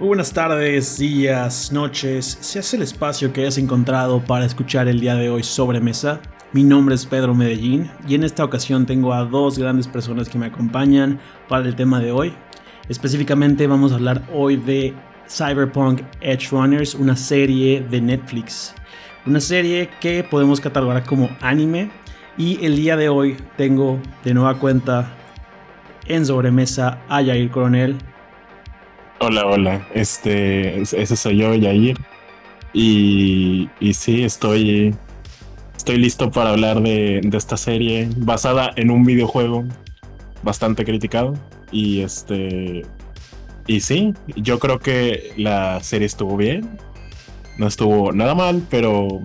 Buenas tardes, días, noches, se hace el espacio que hayas encontrado para escuchar el día de hoy sobre mesa. Mi nombre es Pedro Medellín y en esta ocasión tengo a dos grandes personas que me acompañan para el tema de hoy. Específicamente vamos a hablar hoy de Cyberpunk Edge Runners, una serie de Netflix. Una serie que podemos catalogar como anime y el día de hoy tengo de nueva cuenta en sobremesa a Yair Coronel. Hola, hola. Este, ese soy yo, Yair. Y, y sí, estoy, estoy listo para hablar de, de, esta serie basada en un videojuego bastante criticado. Y este. Y sí, yo creo que la serie estuvo bien. No estuvo nada mal, pero.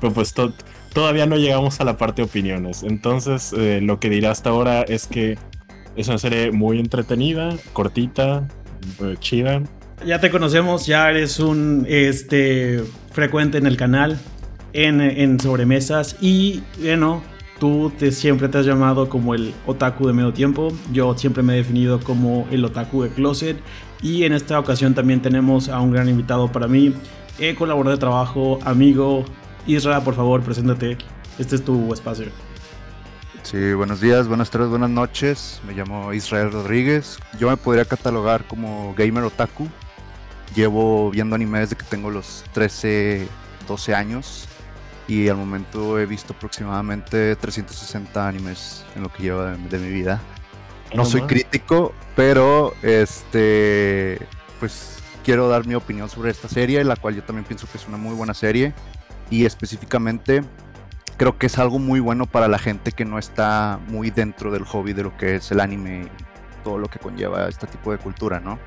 Pero pues todavía no llegamos a la parte de opiniones. Entonces, eh, lo que diré hasta ahora es que es una serie muy entretenida, cortita, chida. Ya te conocemos, ya eres un este, frecuente en el canal, en, en sobremesas y bueno, tú te, siempre te has llamado como el otaku de medio tiempo, yo siempre me he definido como el otaku de closet y en esta ocasión también tenemos a un gran invitado para mí, he colaborador de trabajo, amigo, Isra, por favor, preséntate, este es tu espacio. Sí, buenos días, buenas tardes, buenas noches. Me llamo Israel Rodríguez. Yo me podría catalogar como gamer otaku. Llevo viendo anime desde que tengo los 13, 12 años. Y al momento he visto aproximadamente 360 animes en lo que llevo de, mi vida. No, soy crítico, pero este pues quiero dar mi opinión sobre esta serie, la cual yo también pienso que es una muy buena serie. Y específicamente creo que es algo muy bueno para la gente que no está muy dentro del hobby de lo que es el anime y todo lo que conlleva este tipo de cultura, ¿no?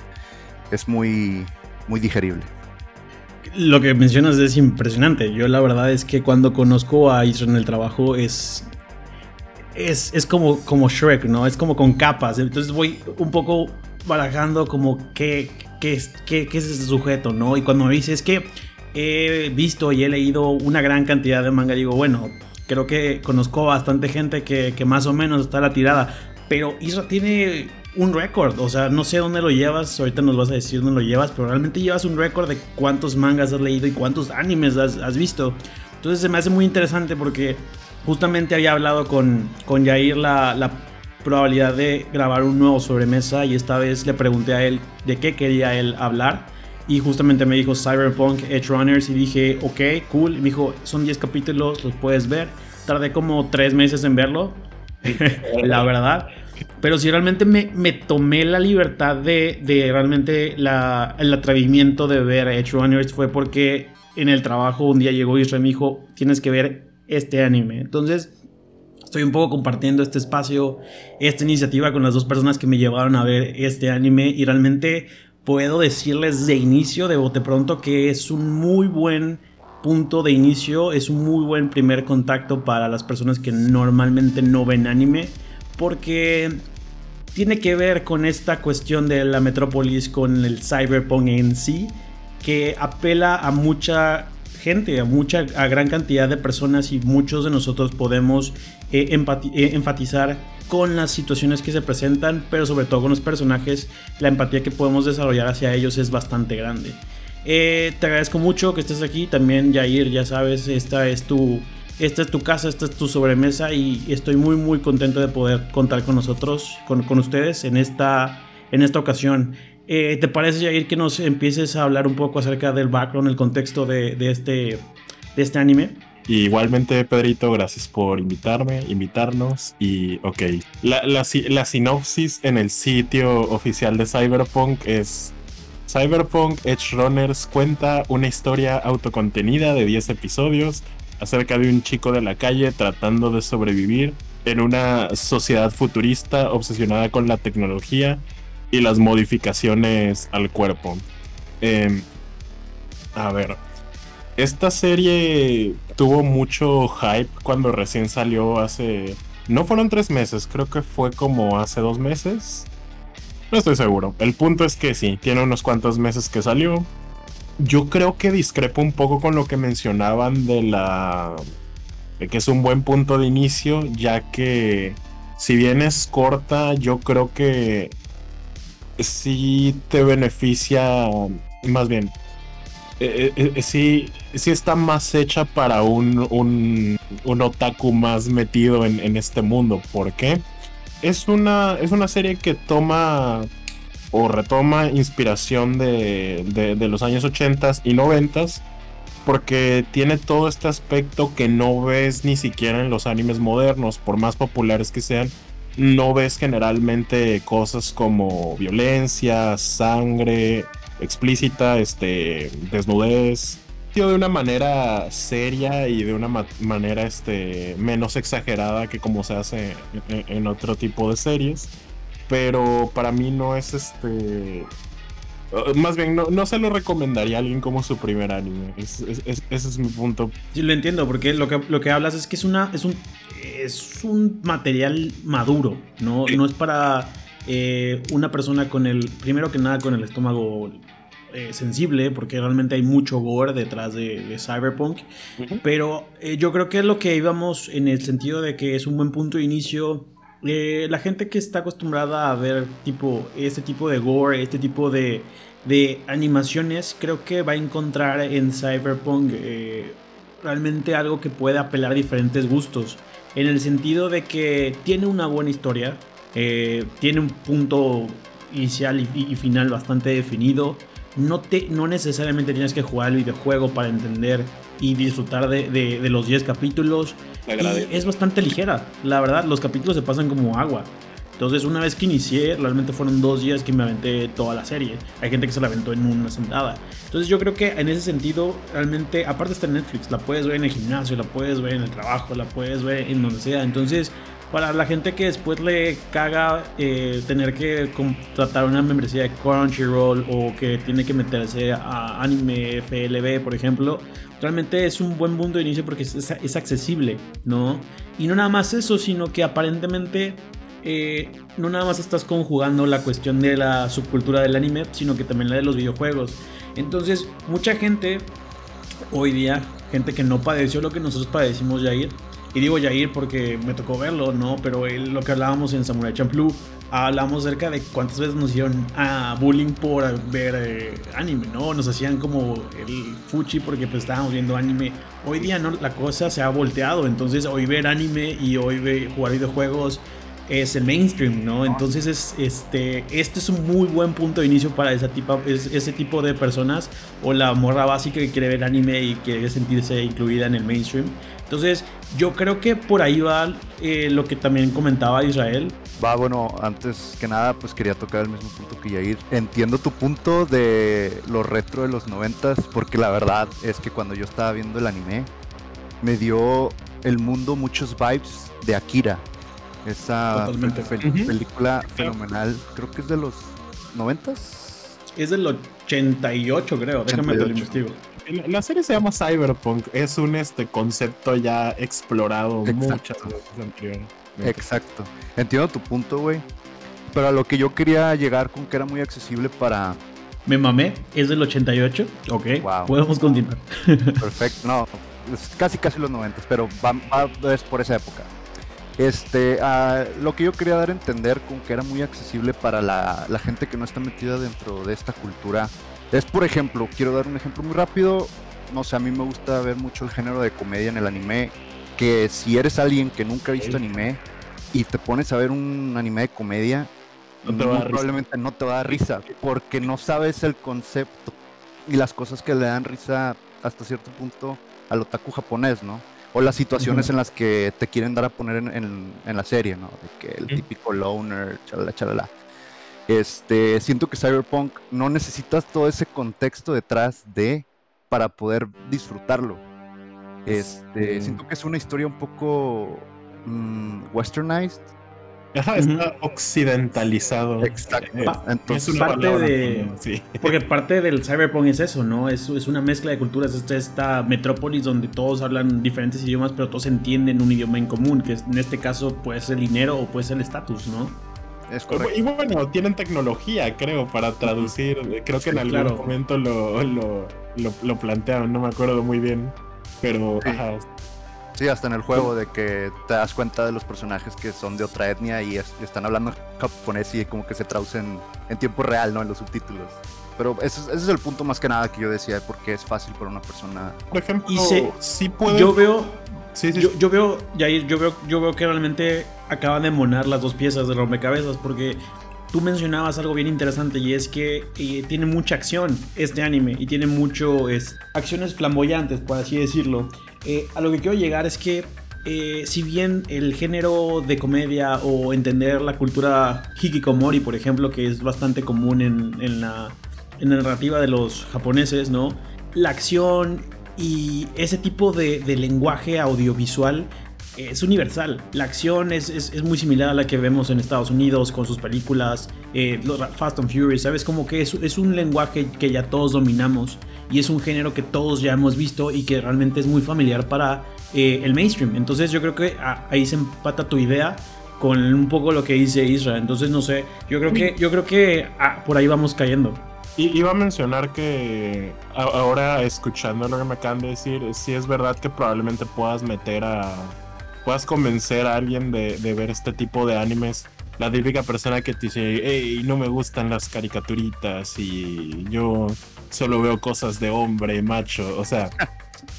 Es muy, muy digerible. Lo que mencionas es impresionante. Yo la verdad es que cuando conozco a Israel en el trabajo es, es, es como, como Shrek, ¿no? Es como con capas. Entonces voy un poco barajando como qué, qué, qué, qué es ese sujeto, ¿no? Y cuando me dice es que he visto y he leído una gran cantidad de manga, digo, bueno, creo que conozco bastante gente que, más o menos está a la tirada. Pero Isra tiene un récord, o sea, no sé dónde lo llevas, ahorita nos vas a decir dónde lo llevas, pero realmente llevas un récord de cuántos mangas has leído y cuántos animes has, visto. Entonces se me hace muy interesante porque justamente había hablado con, con Yair la, la probabilidad de grabar un nuevo sobremesa y esta vez le pregunté a él de qué quería él hablar y justamente me dijo Cyberpunk Edge Runners y dije, ok, cool. Y me dijo, son 10 capítulos, los puedes ver. Tardé como 3 meses en verlo, la verdad. Pero si realmente me, me tomé la libertad de, de realmente el atrevimiento de ver Edge Runners fue porque en el trabajo un día llegó Israel y me dijo, tienes que ver este anime. Entonces, estoy un poco compartiendo este espacio, esta iniciativa con las dos personas que me llevaron a ver este anime y realmente puedo decirles de inicio, de bote pronto, que es un muy buen punto de inicio, es un muy buen primer contacto para las personas que normalmente no ven anime, porque tiene que ver con esta cuestión de la metrópolis, con el cyberpunk en sí, que apela a mucha a mucha, a gran cantidad de personas y muchos de nosotros podemos eh, eh, enfatizar con las situaciones que se presentan, pero sobre todo con los personajes, la empatía que podemos desarrollar hacia ellos es bastante grande. Eh, te agradezco mucho que estés aquí, también Jair, ya sabes, esta es tu, esta es tu casa, esta es tu sobremesa y estoy muy muy contento de poder contar con nosotros, con, con ustedes en esta, en esta ocasión. Eh, ¿Te parece, Jair, que nos empieces a hablar un poco acerca del background, el contexto de, de este, de este anime? igualmente, Pedrito, gracias por invitarme, invitarnos. Y ok, la, la, la, sinopsis en el sitio oficial de Cyberpunk es... Cyberpunk Edge Runners cuenta una historia autocontenida de 10 episodios acerca de un chico de la calle tratando de sobrevivir en una sociedad futurista obsesionada con la tecnología y las modificaciones al cuerpo. Em, a ver, esta serie tuvo mucho hype cuando recién salió hace... No fueron tres meses, creo que fue como hace dos meses. No estoy seguro. El punto es que sí, tiene unos cuantos meses que salió. Yo creo que discrepo un poco con lo que mencionaban de la... de que es un buen punto de inicio, ya que si bien es corta, yo creo que sí te beneficia, más bien, eh, eh, eh, sí, sí está más hecha para un, un, un otaku más metido en, en, este mundo. ¿Por qué? Es una, es una serie que toma o retoma inspiración de, de, de los años 80 y 90 porque tiene todo este aspecto que no ves ni siquiera en los animes modernos, por más populares que sean. No ves generalmente cosas como violencia, sangre, explícita, este, desnudez, de una manera seria y de una manera este, menos exagerada que como se hace en, otro tipo de series. Pero para mí no es este. Más bien, no, se lo recomendaría a alguien como su primer anime. ese es mi punto. Sí, lo entiendo, porque lo que, lo que hablas es que es una. es un. Es un material maduro, ¿no? No es para eh, una persona con el, primero que nada, con el estómago eh, sensible, porque realmente hay mucho gore detrás de, Cyberpunk. Pero eh, yo creo que es lo que íbamos en el sentido de que es un buen punto de inicio. la gente que está acostumbrada a ver tipo este tipo de gore, este tipo de, de animaciones, creo que va a encontrar en Cyberpunk realmente algo que puede apelar a diferentes gustos. En el sentido de que tiene una buena historia, eh, tiene un punto inicial y, final bastante definido. No, te, no necesariamente tienes que jugar el videojuego para entender y disfrutar de, los 10 capítulos. es bastante ligera, la verdad, los capítulos se pasan como agua. Entonces, una vez que inicié, realmente fueron dos días que me aventé toda la serie. Hay gente que se la aventó en una sentada. Entonces, yo creo que en ese sentido, realmente, aparte está en Netflix, la puedes ver en el gimnasio, la puedes ver en el trabajo, la puedes ver en donde sea. Entonces, para la gente que después le caga eh, tener que contratar una membresía de Crunchyroll o que tiene que meterse a anime FLB, por ejemplo, realmente es un buen punto de inicio porque es, accesible, ¿no? Y no nada más eso, sino que aparentemente eh, no nada más estás conjugando la cuestión de la subcultura del anime, sino que también la de los videojuegos. Entonces, mucha gente hoy día, gente que no padeció lo que nosotros padecimos, ir y digo Yair porque me tocó verlo, ¿no? Pero lo que hablábamos en Samurai Champloo, hablamos acerca de cuántas veces nos hicieron a bullying por ver eh, anime, ¿no? Nos hacían como el fuchi porque pues estábamos viendo anime. Hoy día no, la cosa se ha volteado, entonces hoy ver anime y hoy ver, jugar videojuegos es el mainstream, ¿no? Entonces es este este es un muy buen punto de inicio para esa tipo, ese tipo de personas o la morra básica que quiere ver anime y quiere sentirse incluida en el mainstream. Entonces, yo creo que por ahí va eh, lo que también comentaba Israel. Va, bueno, antes que nada, pues quería tocar el mismo punto que Yair. Entiendo tu punto de lo retro de los noventas, porque la verdad es que cuando yo estaba viendo el anime, me dio el mundo muchos vibes de Akira. Esa película fenomenal, creo que es de los noventas. Es del 88, creo. Déjame te lo investigo. La serie se llama Cyberpunk, es un este concepto ya explorado muchas veces Exacto. Entiendo tu punto, güey. Pero a lo que yo quería llegar con que era muy accesible para. Me mamé, es del 88. Ok, podemos continuar. Perfecto, no, es casi casi los 90, pero va, es por esa época. Este, lo que yo quería dar a entender con que era muy accesible para la, la gente que no está metida dentro de esta cultura es, por ejemplo, quiero dar un ejemplo muy rápido. No sé, a mí me gusta ver mucho el género de comedia en el anime. Que si eres alguien que nunca ha visto anime y te pones a ver un anime de comedia, probablemente no te va a dar risa porque no sabes el concepto y las cosas que le dan risa hasta cierto punto al otaku japonés, ¿no? O las situaciones en las que te quieren dar a poner en, la serie, ¿no? De que el típico loner, chalala, chalala. Este, siento que Cyberpunk no necesitas todo ese contexto detrás de para poder disfrutarlo. Este, siento que es una historia un poco mm, westernized. Está occidentalizado. Exacto. Eh, Entonces, parte de. Porque parte del cyberpunk es eso, ¿no? Es, es una mezcla de culturas. Es esta metrópolis donde todos hablan diferentes idiomas, pero todos entienden un idioma en común, que en este caso puede ser el dinero o puede ser el estatus, ¿no? Y bueno, tienen tecnología, creo, para traducir. Creo que en algún momento lo, lo, lo, plantearon, no me acuerdo muy bien. Pero, Sí, hasta en el juego de que te das cuenta de los personajes que son de otra etnia y están hablando japonés y como que se traducen en tiempo real, ¿no? En los subtítulos. Pero ese, es el punto más que nada que yo decía, porque es fácil para una persona. Por ejemplo, sí Yo veo, Yo, veo, yo veo, yo veo que realmente acaban de monar las dos piezas de rompecabezas, porque tú mencionabas algo bien interesante y es que eh, tiene mucha acción este anime y tiene mucho es, acciones flamboyantes, por así decirlo. Eh, a lo que quiero llegar es que eh, si bien el género de comedia o entender la cultura hikikomori, por ejemplo, que es bastante común en, la, narrativa de los japoneses, ¿no? La acción y ese tipo de, lenguaje audiovisual es universal. La acción es, muy similar a la que vemos en Estados Unidos con sus películas, eh, Fast and Furious, ¿sabes? Como que es, es, un lenguaje que ya todos dominamos y es un género que todos ya hemos visto y que realmente es muy familiar para eh, el mainstream. Entonces yo creo que ahí se empata tu idea con un poco lo que dice Israel. Entonces no sé, yo creo que, yo creo que ah, por ahí vamos cayendo. Iba a mencionar que ahora escuchando lo que me acaban de decir, sí es verdad que probablemente puedas meter a... puedas convencer a alguien de, de ver este tipo de animes la típica persona que te dice, hey, no me gustan las caricaturitas y yo solo veo cosas de hombre, macho. O sea,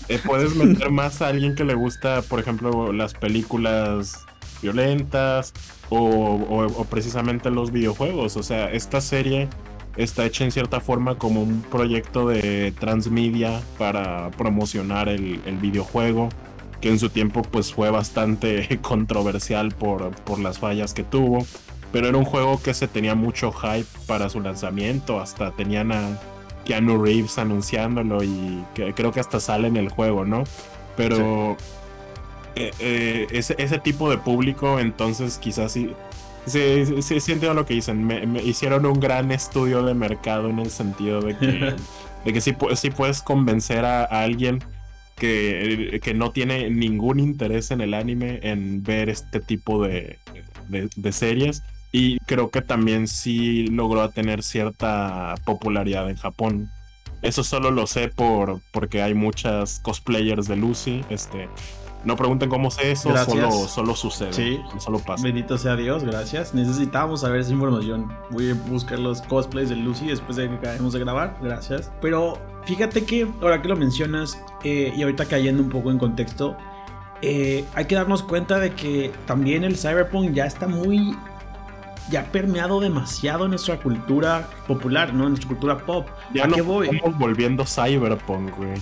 eh, puedes meter más a alguien que le gusta, por ejemplo, las películas violentas o, precisamente los videojuegos. O sea, esta serie está hecha en cierta forma como un proyecto de transmedia para promocionar el, videojuego que en su tiempo pues fue bastante controversial por, por las fallas que tuvo pero era un juego que se tenía mucho hype para su lanzamiento hasta tenían a Keanu Reeves anunciándolo y que, creo que hasta sale en el juego, ¿no? Pero eh, eh, ese, tipo de público, entonces quizás sí, sí, sí, entiendo lo que dicen. Me, hicieron un gran estudio de mercado en el sentido de que, de que sí, puedes convencer a, alguien que, que, no tiene ningún interés en el anime en ver este tipo de, de series y creo que también sí logró tener cierta popularidad en Japón. Eso solo lo sé por porque hay muchas cosplayers de Lucy. Este, no pregunten cómo sé eso, solo, solo, sucede. Sí, solo pasa. Bendito sea Dios, gracias. Necesitamos saber esa información. Voy a buscar los cosplays de Lucy después de que acabemos de grabar. Gracias. Pero fíjate que ahora que lo mencionas eh, y ahorita cayendo un poco en contexto, eh, hay que darnos cuenta de que también el cyberpunk ya está muy ya ha permeado demasiado en nuestra cultura popular, ¿no? En nuestra cultura pop. Ya ¿A qué voy? Estamos volviendo cyberpunk, güey.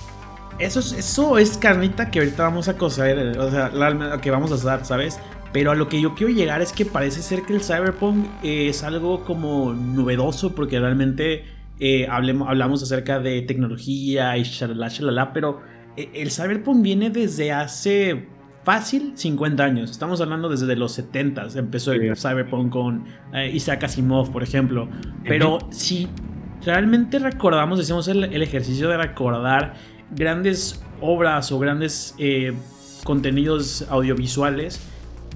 Eso es, eso es carnita que ahorita vamos a coser, o sea, la, que vamos a usar, ¿sabes? Pero a lo que yo quiero llegar es que parece ser que el cyberpunk es algo como novedoso porque realmente eh, hablamos acerca de tecnología y shalala, shalala, pero eh, el cyberpunk viene desde hace fácil 50 años. Estamos hablando desde los 70 empezó el Cyberpunk con eh, Isaac Asimov, por ejemplo. Pero si realmente recordamos, hacemos el, ejercicio de recordar grandes obras o grandes eh, contenidos audiovisuales,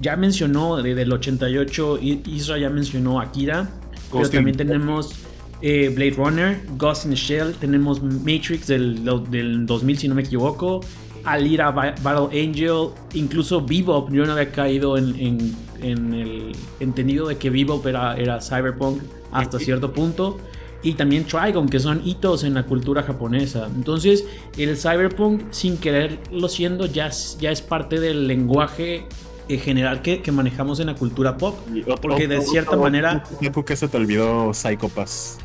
ya mencionó desde el 88, Isra ya mencionó Akira, pero también tenemos eh, Blade Runner, Ghost in the Shell, tenemos Matrix del, del 2000 si no me equivoco, Alira Battle Angel, incluso Bebop. Yo no había caído en, el entendido de que Bebop era, era cyberpunk hasta cierto punto. Y también Trigon, que son hitos en la cultura japonesa. Entonces, el cyberpunk, sin quererlo siendo, ya, ya es parte del lenguaje eh, general que, manejamos en la cultura pop. Porque de cierta manera. ¿Por qué se te olvidó Psychopass?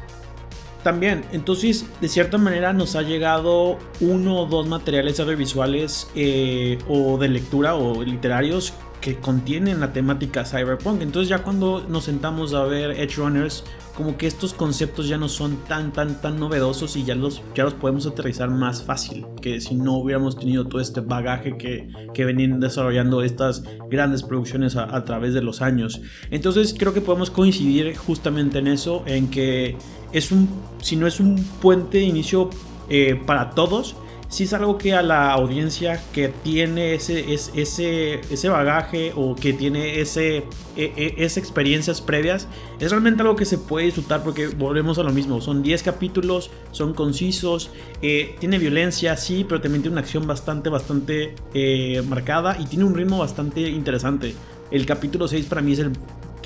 también. Entonces, de cierta manera nos ha llegado uno o dos materiales audiovisuales eh, o de lectura o literarios que contienen la temática cyberpunk. Entonces ya cuando nos sentamos a ver Edge Runners, como que estos conceptos ya no son tan, tan, tan novedosos y ya los, ya los podemos aterrizar más fácil que si no hubiéramos tenido todo este bagaje que, que venían desarrollando estas grandes producciones a, través de los años. Entonces creo que podemos coincidir justamente en eso, en que es un, si no es un puente de inicio eh, para todos, si es algo que a la audiencia que tiene ese, ese, ese bagaje o que tiene ese, e, e, esas experiencias previas, es realmente algo que se puede disfrutar porque volvemos a lo mismo. Son 10 capítulos, son concisos, eh, tiene violencia, sí, pero también tiene una acción bastante, bastante eh, marcada y tiene un ritmo bastante interesante. El capítulo 6 para mí es el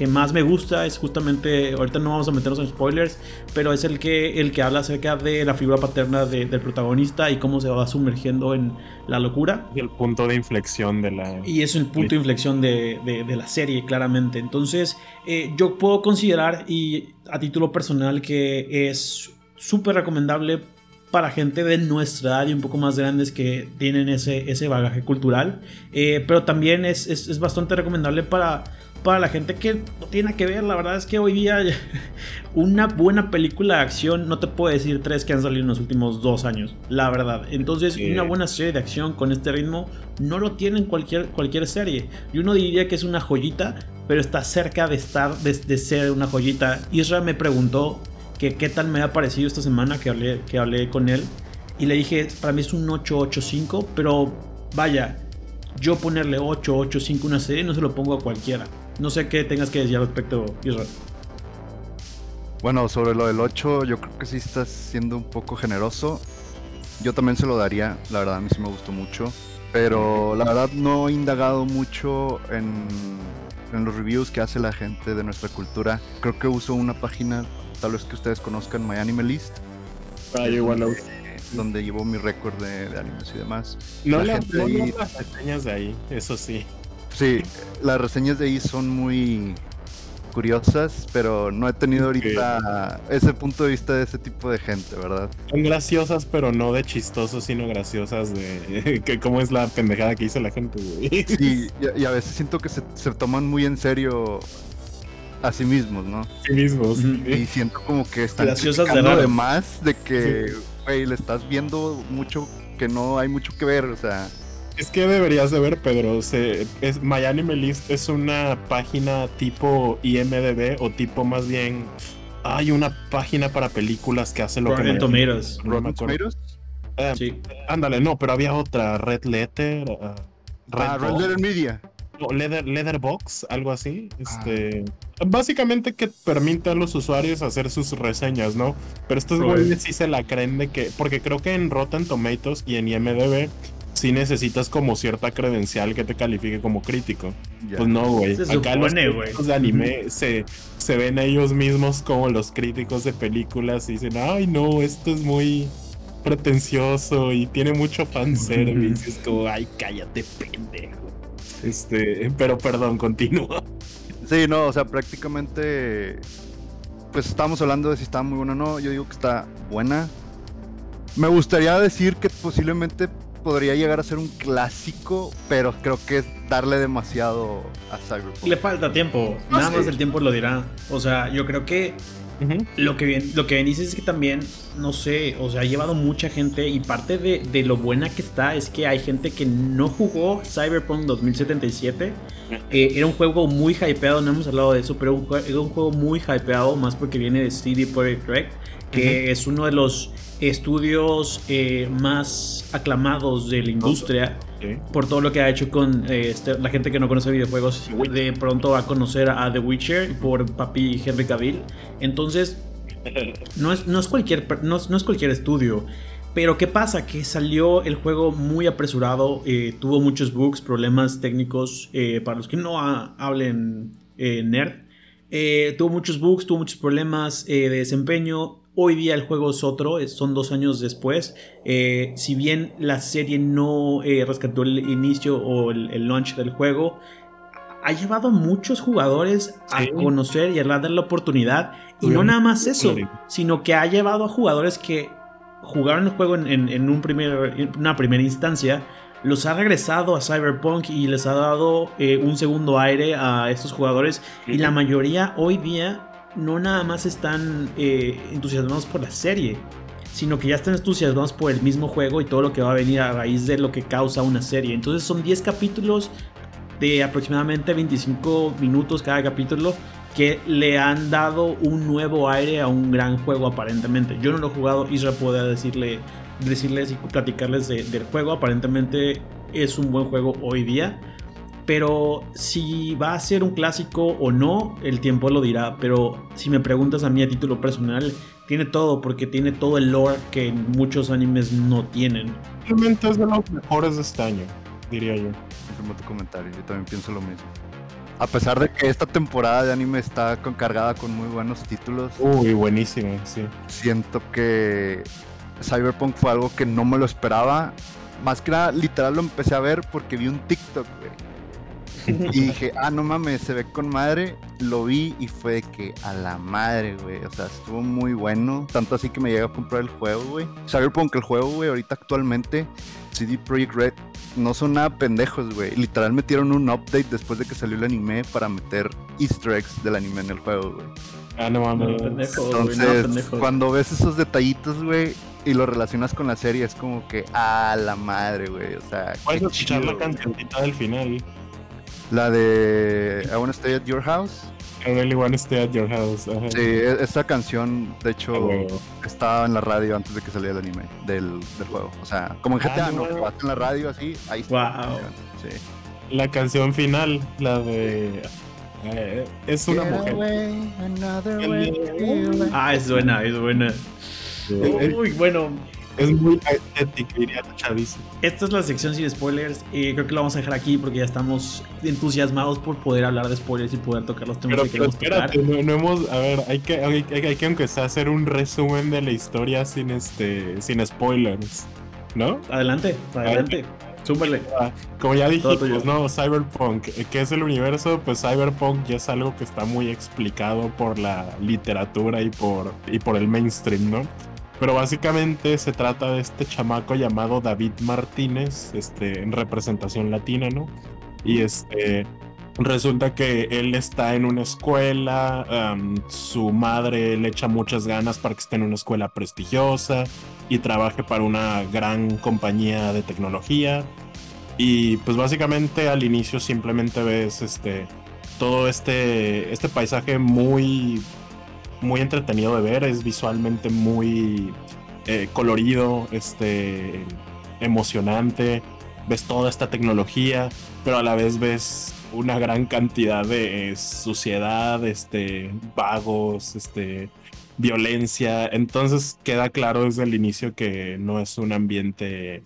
que más me gusta es justamente, ahorita no vamos a meternos en spoilers, pero es el que, el que habla acerca de la figura paterna del protagonista y cómo se va sumergiendo en la locura. Y el punto de inflexión de la... Y es el punto de inflexión de, de, la serie, claramente. Entonces, eh, yo puedo considerar, y a título personal, que es súper recomendable para gente de nuestra edad y un poco más grandes que tienen ese, ese bagaje cultural. Eh, pero también es, es, es, bastante recomendable para para la gente que no tiene que ver, la verdad es que hoy día una buena película de acción, no te puedo decir tres que han salido en los últimos dos años, la verdad. Entonces, una buena serie de acción con este ritmo no lo tiene en cualquier, cualquier serie. Y uno diría que es una joyita, pero está cerca de estar, de, ser una joyita. Israel me preguntó que qué tal me ha parecido esta semana que hablé, que hablé con él. Y le dije, para mí es un 885, pero vaya, yo ponerle 885 una serie no se lo pongo a cualquiera. No sé qué tengas que decir al respecto, Israel. Bueno, sobre lo del 8, yo creo que sí estás siendo un poco generoso. Yo también se lo daría, la verdad a mí sí me gustó mucho. Pero la verdad no he indagado mucho en, los reviews que hace la gente de nuestra cultura. Creo que uso una página, tal vez que ustedes conozcan, My List. Ah, igual Donde llevo mi récord de, animes y demás. No, la, gente las reseñas de ahí, eso sí. Sí, las reseñas de ahí son muy curiosas, pero no he tenido ahorita ese punto de vista de ese tipo de gente, ¿verdad? Son graciosas, pero no de chistosos, sino graciosas de que cómo es la pendejada que hizo la gente, güey. Sí, y, a veces siento que se, toman muy en serio a sí mismos, ¿no? Sí mismos. Y siento como que están graciosas de, más de que, güey, le estás viendo mucho que no hay mucho que ver, o sea es que deberías de ver, Pedro. Se, es, My Anime List es una página tipo IMDB o tipo más bien. Hay una página para películas que hace lo que. Tomatoes. Rotten Tomatoes. Eh, sí. Ándale, no, pero había otra, Red Letter. Uh, Red ah, Red Letter Media. Leather, Leatherbox, algo así. Este, ah. Básicamente que permite a los usuarios hacer sus reseñas, ¿no? Pero estos güeyes sí se la creen de que. Porque creo que en Rotten Tomatoes y en IMDB si necesitas como cierta credencial que te califique como crítico. Pues no, güey. Acá los críticos de anime se, se ven ellos mismos como los críticos de películas y dicen, ay no, esto es muy pretencioso y tiene mucho fanservice. es como, ay, cállate, pendejo. Este, pero perdón, continúa. Sí, no, o sea, prácticamente. Pues estamos hablando de si está muy buena o no. Yo digo que está buena. Me gustaría decir que posiblemente podría llegar a ser un clásico, pero creo que es darle demasiado a Cyberpunk. Le falta tiempo, nada más el tiempo lo dirá. O sea, yo creo que lo, que bien, lo que bien dices es que también, no sé, o sea, ha llevado mucha gente y parte de, lo buena que está es que hay gente que no jugó Cyberpunk 2077. Eh, era un juego muy hypeado, no hemos hablado de eso, pero era un juego muy hypeado, más porque viene de CD Projekt Red, que es uno de los estudios eh, más aclamados de la industria por todo lo que ha hecho con eh, este, la gente que no conoce videojuegos. De pronto va a conocer a The Witcher por papi Henry Cavill. Entonces, no es, no es, cualquier, no, es cualquier estudio. Pero ¿qué pasa? Que salió el juego muy apresurado, eh, tuvo muchos bugs, problemas técnicos, para los que no hablen nerd. tuvo muchos bugs, tuvo muchos problemas de desempeño, Hoy día el juego es otro, son dos años después. Eh, si bien la serie no eh, rescató el inicio o el, launch del juego, ha llevado a muchos jugadores a conocer y a dar la oportunidad. Y no nada más eso, sino que ha llevado a jugadores que jugaron el juego en, un primer, una primera instancia, los ha regresado a Cyberpunk y les ha dado eh, un segundo aire a estos jugadores. Y la mayoría hoy día no nada más están eh, entusiasmados por la serie, sino que ya están entusiasmados por el mismo juego y todo lo que va a venir a raíz de lo que causa una serie. Entonces son 10 capítulos de aproximadamente 25 minutos cada capítulo que le han dado un nuevo aire a un gran juego aparentemente. Yo no lo he jugado, Israel puede decirle decirles y platicarles del juego. Aparentemente es un buen juego hoy día. Pero si va a ser un clásico o no, el tiempo lo dirá. Pero si me preguntas a mí a título personal, tiene todo, porque tiene todo el lore que muchos animes no tienen. Realmente es de los mejores de este año, diría yo. Confirmo tu comentario, yo también pienso lo mismo. A pesar de que esta temporada de anime está cargada con muy buenos títulos. Uy, buenísimo, sí. Siento que Cyberpunk fue algo que no me lo esperaba. Más que nada, literal lo empecé a ver porque vi un TikTok, y dije, ah, no mames, se ve con madre. Lo vi y fue que a la madre, güey. O sea, estuvo muy bueno. Tanto así que me llega a comprar el juego, güey. Cyberpunk, el juego, güey, ahorita actualmente, CD Projekt Red no son nada pendejos, güey. Literal metieron un update después de que salió el anime para meter easter eggs del anime en el juego, güey. Ah, no mames. Entonces, cuando ves esos detallitos, güey, y lo relacionas con la serie, es como que, a la madre, güey. O sea, puedes escuchar la cancioncita del final. La de I Wanna Stay at Your House. I really wanna stay at your house. Sí, e-, esta canción, de hecho, estaba en la radio antes de que saliera el anime del, del juego. O sea, como en GTA, ah, ¿no? Vas en la radio así, ahí está. Wow. Sí. La canción final, la de. Eh, es una mujer. ah, es buena, es buena. Uy, bueno, es muy estético, diría chavísimo. Esta es la sección sin spoilers. y creo que lo vamos a dejar aquí porque ya estamos entusiasmados por poder hablar de spoilers y poder tocar los temas que queremos tocar. No, hemos, a ver, hay que, hay, que aunque sea hacer un resumen de la historia sin este, sin spoilers, ¿no? Adelante, adelante. Súmale. Ah, como ya dijimos, ¿no? Cyberpunk, eh, ¿qué es el universo? Pues Cyberpunk ya es algo que está muy explicado por la literatura y por, y por el mainstream, ¿no? Pero básicamente se trata de este chamaco llamado David Martínez, este, en representación latina, ¿no? Y este, resulta que él está en una escuela, su madre le echa muchas ganas para que esté en una escuela prestigiosa y trabaje para una gran compañía de tecnología. Y pues básicamente al inicio simplemente ves este, todo este, este paisaje muy muy entretenido de ver, es visualmente muy eh, colorido, este, emocionante, ves toda esta tecnología, pero a la vez ves una gran cantidad de suciedad, este, vagos, este, violencia, entonces queda claro desde el inicio que no es un ambiente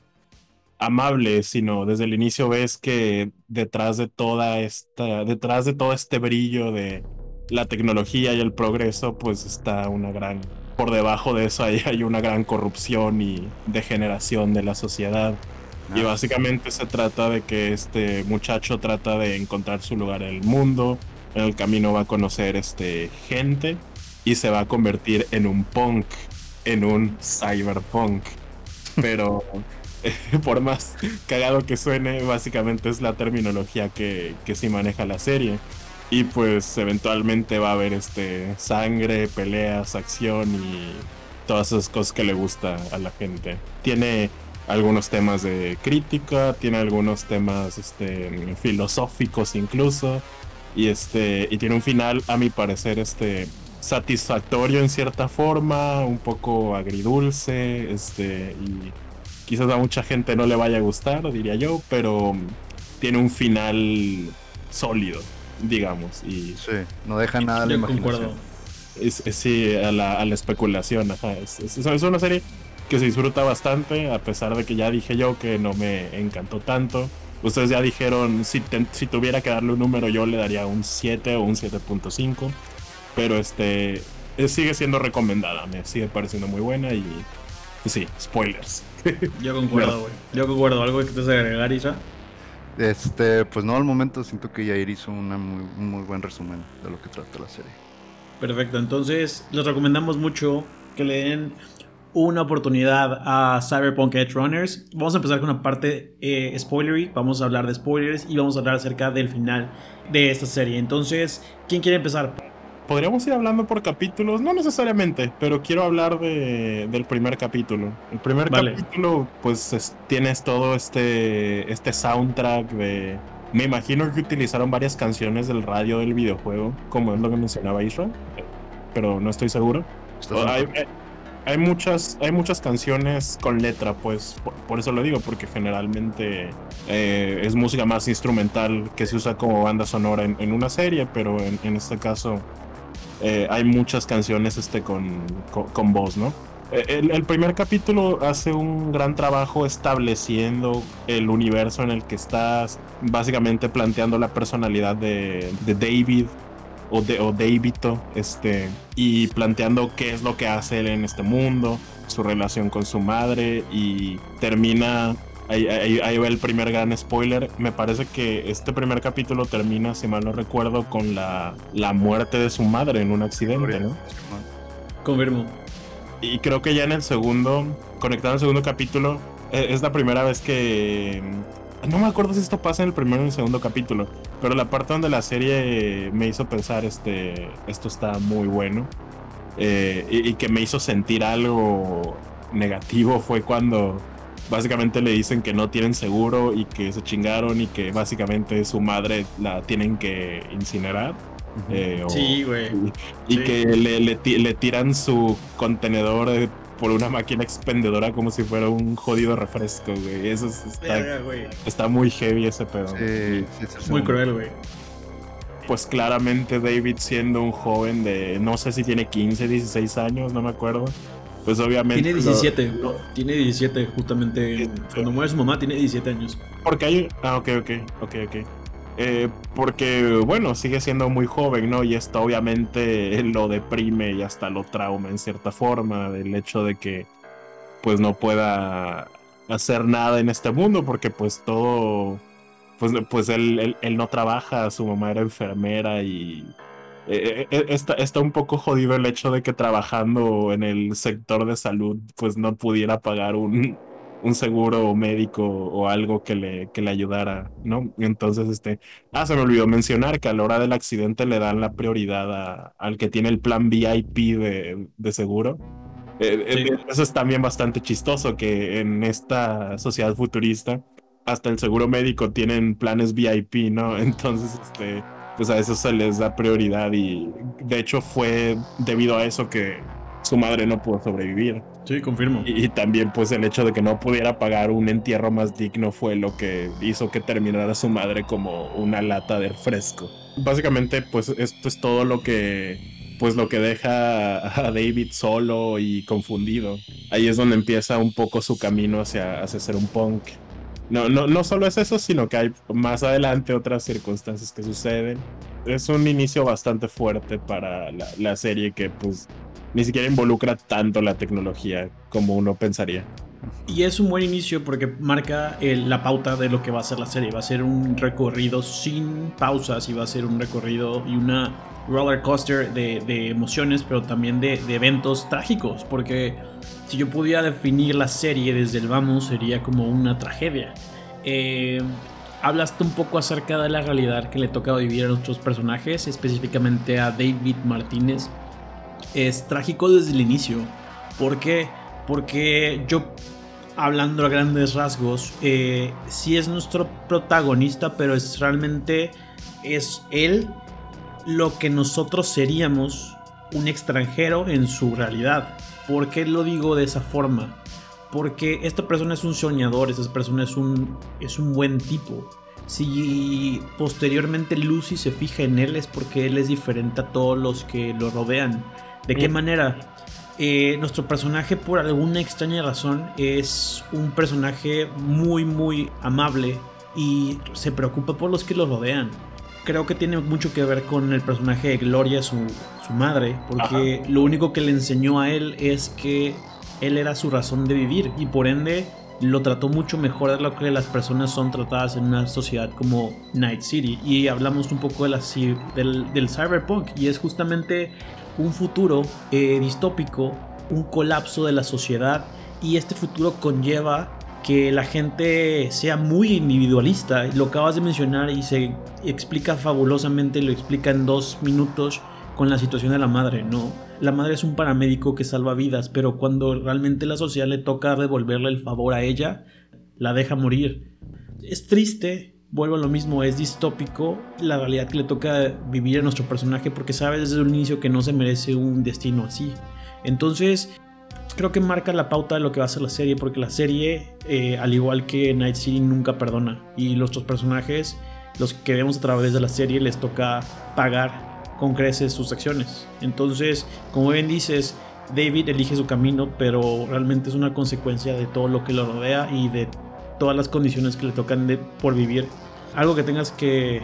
amable, sino desde el inicio ves que detrás de toda esta, detrás de todo este brillo de la tecnología y el progreso, pues está una gran... Por debajo de eso ahí hay una gran corrupción y degeneración de la sociedad. Y ah. básicamente se trata de que este muchacho trata de encontrar su lugar en el mundo. En el camino va a conocer este gente y se va a convertir en un punk, en un cyberpunk. Pero por más cagado que suene, básicamente es la terminología que, que sí maneja la serie. Y pues eventualmente va a haber este sangre, peleas, acción y todas esas cosas que le gusta a la gente. Tiene algunos temas de crítica, tiene algunos temas este, filosóficos incluso. Y este. Y tiene un final, a mi parecer, este. satisfactorio en cierta forma, un poco agridulce. Este. Y quizás a mucha gente no le vaya a gustar, diría yo. Pero tiene un final sólido digamos. Y, sí, no deja nada a la imaginación. Es, sí, a la, especulación, Es, una serie que se disfruta bastante, a pesar de que ya dije yo que no me encantó tanto. Ustedes ya dijeron, si, si tuviera que darle un número, yo le daría un 7 o un 7.5. Pero este sigue siendo recomendada, me sigue pareciendo muy buena y sí, spoilers. Yo concuerdo, güey. Yo concuerdo. ¿Algo que te agregar, Isa? Este, pues no, al momento siento que Jair hizo muy, un muy buen resumen de lo que trata la serie. Perfecto, entonces les recomendamos mucho que le den una oportunidad a Cyberpunk Edge Runners. Vamos a empezar con una parte eh, spoilery, vamos a hablar de spoilers y vamos a hablar acerca del final de esta serie. Entonces, ¿quién quiere empezar? Podríamos ir hablando por capítulos, no necesariamente, pero quiero hablar de, del primer capítulo. El primer capítulo, pues tienes todo este, este soundtrack de... Me imagino que utilizaron varias canciones del radio del videojuego, como es lo que mencionaba Isra, pero no estoy seguro. Eh, hay muchas, hay muchas canciones con letra, pues por, eso lo digo, porque generalmente eh, es música más instrumental que se usa como banda sonora en, una serie, pero en, este caso eh, hay muchas canciones este, con, con, voz, ¿no? Eh, el, primer capítulo hace un gran trabajo estableciendo el universo en el que estás, básicamente planteando la personalidad de, de David, o, de, o Davidito, este, y planteando qué es lo que hace él en este mundo, su relación con su madre y termina Ahí, ahí, va el primer gran spoiler. Me parece que este primer capítulo termina, si mal no recuerdo, con la, la muerte de su madre en un accidente, ¿no? Confirmo. Y creo que ya en el segundo, conectado al segundo capítulo, e, es la primera vez que no me acuerdo si esto pasa en el primero o en el segundo capítulo, pero la parte donde la serie me hizo pensar, este, esto está muy bueno, eh, y, que me hizo sentir algo negativo fue cuando básicamente le dicen que no tienen seguro y que se chingaron y que básicamente su madre la tienen que incinerar. Eh, sí, güey. Y, que le, le, tiran su contenedor de por una máquina expendedora como si fuera un jodido refresco, güey. Eso está, está muy heavy ese pedo. Sí, sí, muy cruel, güey. Pues claramente David siendo un joven de, no sé si tiene 15, 16 años, no me acuerdo. Pues obviamente... Tiene 17, tiene 17 justamente. Cuando muere su mamá tiene 17 años. Porque hay... Ah, ok, ok, ok, ok. Eh, porque, bueno, sigue siendo muy joven, ¿no? Y esto obviamente lo deprime y hasta lo trauma en cierta forma, del hecho de que, pues, no pueda hacer nada en este mundo, porque, pues, todo, pues, pues él, él, no trabaja, su mamá era enfermera y... Eh, eh, está, está un poco jodido el hecho de que trabajando en el sector de salud, pues no pudiera pagar un, un seguro médico o algo que le, que le ayudara, ¿no? Entonces, este, ah, se me olvidó mencionar que a la hora del accidente le dan la prioridad al que tiene el plan VIP de, de seguro. Eh, eh, eso es también bastante chistoso que en esta sociedad futurista hasta el seguro médico tienen planes VIP, ¿no? Entonces, este, pues a eso se les da prioridad y de hecho fue debido a eso que su madre no pudo sobrevivir. Sí, confirmo. Y, también pues el hecho de que no pudiera pagar un entierro más digno fue lo que hizo que terminara su madre como una lata de fresco. Básicamente pues esto es todo lo que pues lo que deja a David solo y confundido. Ahí es donde empieza un poco su camino hacia, hacia ser un punk. No, no, no solo es eso, sino que hay más adelante otras circunstancias que suceden. Es un inicio bastante fuerte para la, serie que pues ni siquiera involucra tanto la tecnología como uno pensaría. Y es un buen inicio porque marca la pauta de lo que va a ser la serie. Va a ser un recorrido sin pausas y va a ser un recorrido y una roller coaster de, emociones, pero también de, eventos trágicos. Porque si yo pudiera definir la serie desde el vamos, sería como una tragedia. Eh, hablaste un poco acerca de la realidad que le toca vivir a nuestros personajes, específicamente a David Martínez es trágico desde el inicio. ¿Por qué? Porque yo, hablando a grandes rasgos, eh, sí es nuestro protagonista, pero es realmente es él lo que nosotros seríamos un extranjero en su realidad. ¿Por qué lo digo de esa forma? Porque esta persona es un soñador, esta persona es un, es un buen tipo. Si posteriormente Lucy se fija en él es porque él es diferente a todos los que lo rodean. ¿De qué manera? Eh, nuestro personaje, por alguna extraña razón, es un personaje muy, muy amable y se preocupa por los que lo rodean. Creo que tiene mucho que ver con el personaje de Gloria, su, madre, porque lo único que le enseñó a él es que él era su razón de vivir y por ende lo trató mucho mejor de lo que las personas son tratadas en una sociedad como Night City. Y hablamos un poco de la, del, del cyberpunk y es justamente un futuro eh, distópico, un colapso de la sociedad y este futuro conlleva que la gente sea muy individualista. Lo acabas de mencionar y se explica fabulosamente, lo explica en dos minutos con la situación de la madre, ¿no? La madre es un paramédico que salva vidas, pero cuando realmente la sociedad le toca devolverle el favor a ella, la deja morir. Es triste, vuelvo a lo mismo, es distópico la realidad que le toca vivir a nuestro personaje porque sabe desde el inicio que no se merece un destino así. Entonces, creo que marca la pauta de lo que va a ser la serie, porque la serie, eh, al igual que Night City, nunca perdona. Y los otros personajes, los que vemos a través de la serie, les toca pagar con creces sus acciones. Entonces, como bien dices, David elige su camino, pero realmente es una consecuencia de todo lo que lo rodea y de todas las condiciones que le tocan de, por vivir. Algo que tengas que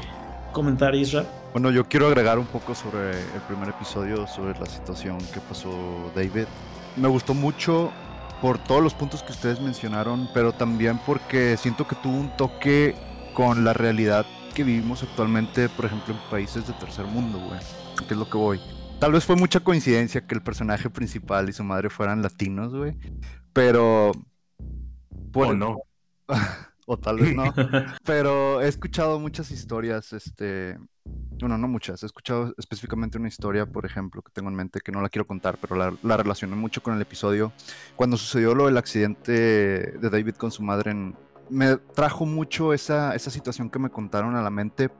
comentar, Isra. Bueno, yo quiero agregar un poco sobre el primer episodio, sobre la situación que pasó David. Me gustó mucho por todos los puntos que ustedes mencionaron, pero también porque siento que tuvo un toque con la realidad que vivimos actualmente, por ejemplo, en países de tercer mundo, güey. Que es lo que voy. Tal vez fue mucha coincidencia que el personaje principal y su madre fueran latinos, güey. Pero. Bueno, no. o tal vez no. pero he escuchado muchas historias, este. Bueno, no muchas. He escuchado específicamente una historia, por ejemplo, que tengo en mente que no la quiero contar, pero la, la relacioné mucho con el episodio. Cuando sucedió lo del accidente de David con su madre en, me trajo mucho esa, esa situación que me contaron a la mente